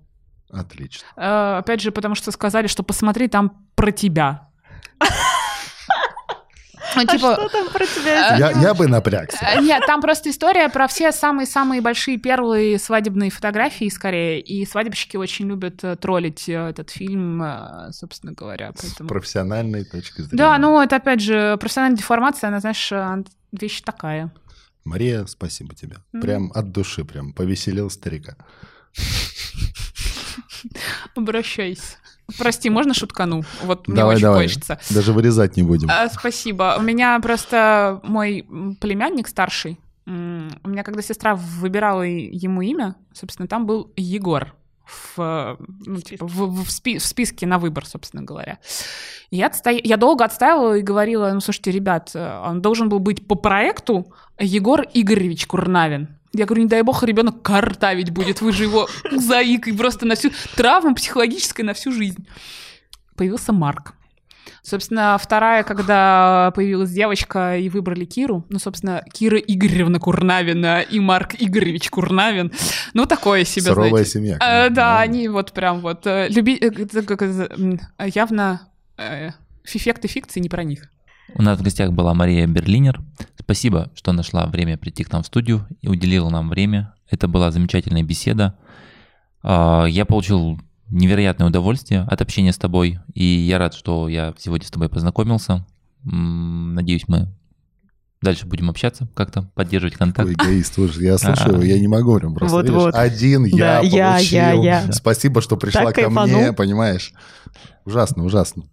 Отлично. Э, опять же, потому что сказали, что посмотри там про тебя. Ну, А типа, что там про тебя? Я, я бы напрягся. Э, Нет, там просто история про все самые-самые большие первые свадебные фотографии, скорее. И свадебщики очень любят э, троллить э, этот фильм, э, собственно говоря. С Поэтому... профессиональной точки зрения. Да, ну это опять же профессиональная деформация, она, знаешь, э, вещь такая. Мария, спасибо тебе. Мгм. Прям от души, прям повеселил старика. Обращайся. Прости, можно шуткану? Вот мне Давай, очень давай. хочется. Даже вырезать не будем. А, Спасибо. У меня просто мой племянник старший. У меня, когда сестра выбирала ему имя, собственно, там был Егор в, э, ну, типа, в, в спи- в списке на выбор, собственно говоря. Я, отстоя- я долго отстаивала и говорила, ну, слушайте, ребят, э, он должен был быть по проекту Егор Игоревич Курнавин. Я говорю, не дай бог, ребенок картавить будет, вы же его заикой просто на всю... Травма психологическая на всю жизнь. Появился Марк. Собственно, вторая, когда появилась девочка и выбрали Киру, ну, собственно, Кира Игоревна Курнавина и Марк Игоревич Курнавин, ну, такое себе, Суровая знаете. семья. Конечно. да, они вот прям вот э, люби... э, явно э, эффекты фикции не про них. У нас в гостях была Мария Берлинер. Спасибо, что нашла время прийти к нам в студию и уделила нам время. Это была замечательная беседа. А, Я получил невероятное удовольствие от общения с тобой, и я рад, что я сегодня с тобой познакомился. Надеюсь, мы дальше будем общаться, как-то поддерживать контакт. Такой эгоист, слушай, я слушаю, А. я не могу прям просто. Вот, видишь, вот. Один я Да, я, получил. я, я. Спасибо, что пришла Так ко мне, кайфанул. понимаешь? Ужасно, ужасно.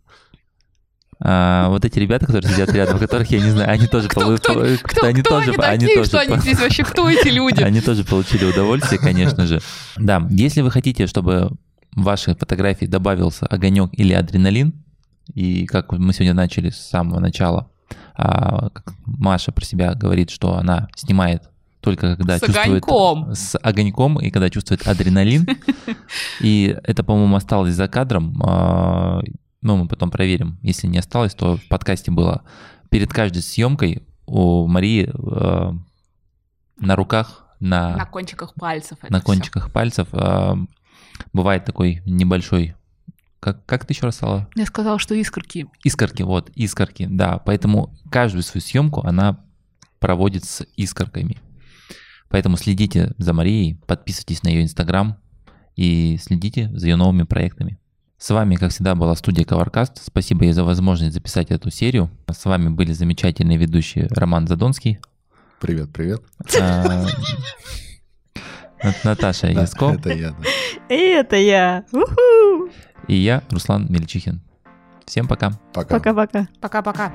А, вот эти ребята, которые сидят рядом, которых я не знаю, они тоже Кто, полу- кто, они кто тоже, они такие, что они здесь вообще, кто эти люди? Они тоже получили удовольствие, конечно же. Да, если вы хотите, чтобы в вашей фотографии добавился огонек или адреналин, И как мы сегодня начали с самого начала, а, как Маша про себя говорит, что она снимает только когда С чувствует... огоньком. С огоньком и когда чувствует адреналин. И это, по-моему, осталось за кадром. Ну, мы потом проверим. Если не осталось, то в подкасте было. Перед каждой съемкой у Марии э, на руках, на, На кончиках пальцев. это на кончиках пальцев э, бывает такой небольшой... Как, как ты еще раз сказала? Я сказала, что искорки. Искорки, вот, искорки, да. Поэтому каждую свою съемку она проводит с искорками. Поэтому следите за Марией, подписывайтесь на ее инстаграм и следите за ее новыми проектами. С вами, как всегда, была студия Covercast. Спасибо ей за возможность записать эту серию. С вами были замечательные ведущие Роман Задонский, Привет, привет. а, Нат- Наташа Яско Это я. И это я. Уху! и я, Руслан Мельчихин. Всем пока. Пока. Пока-пока. Пока-пока.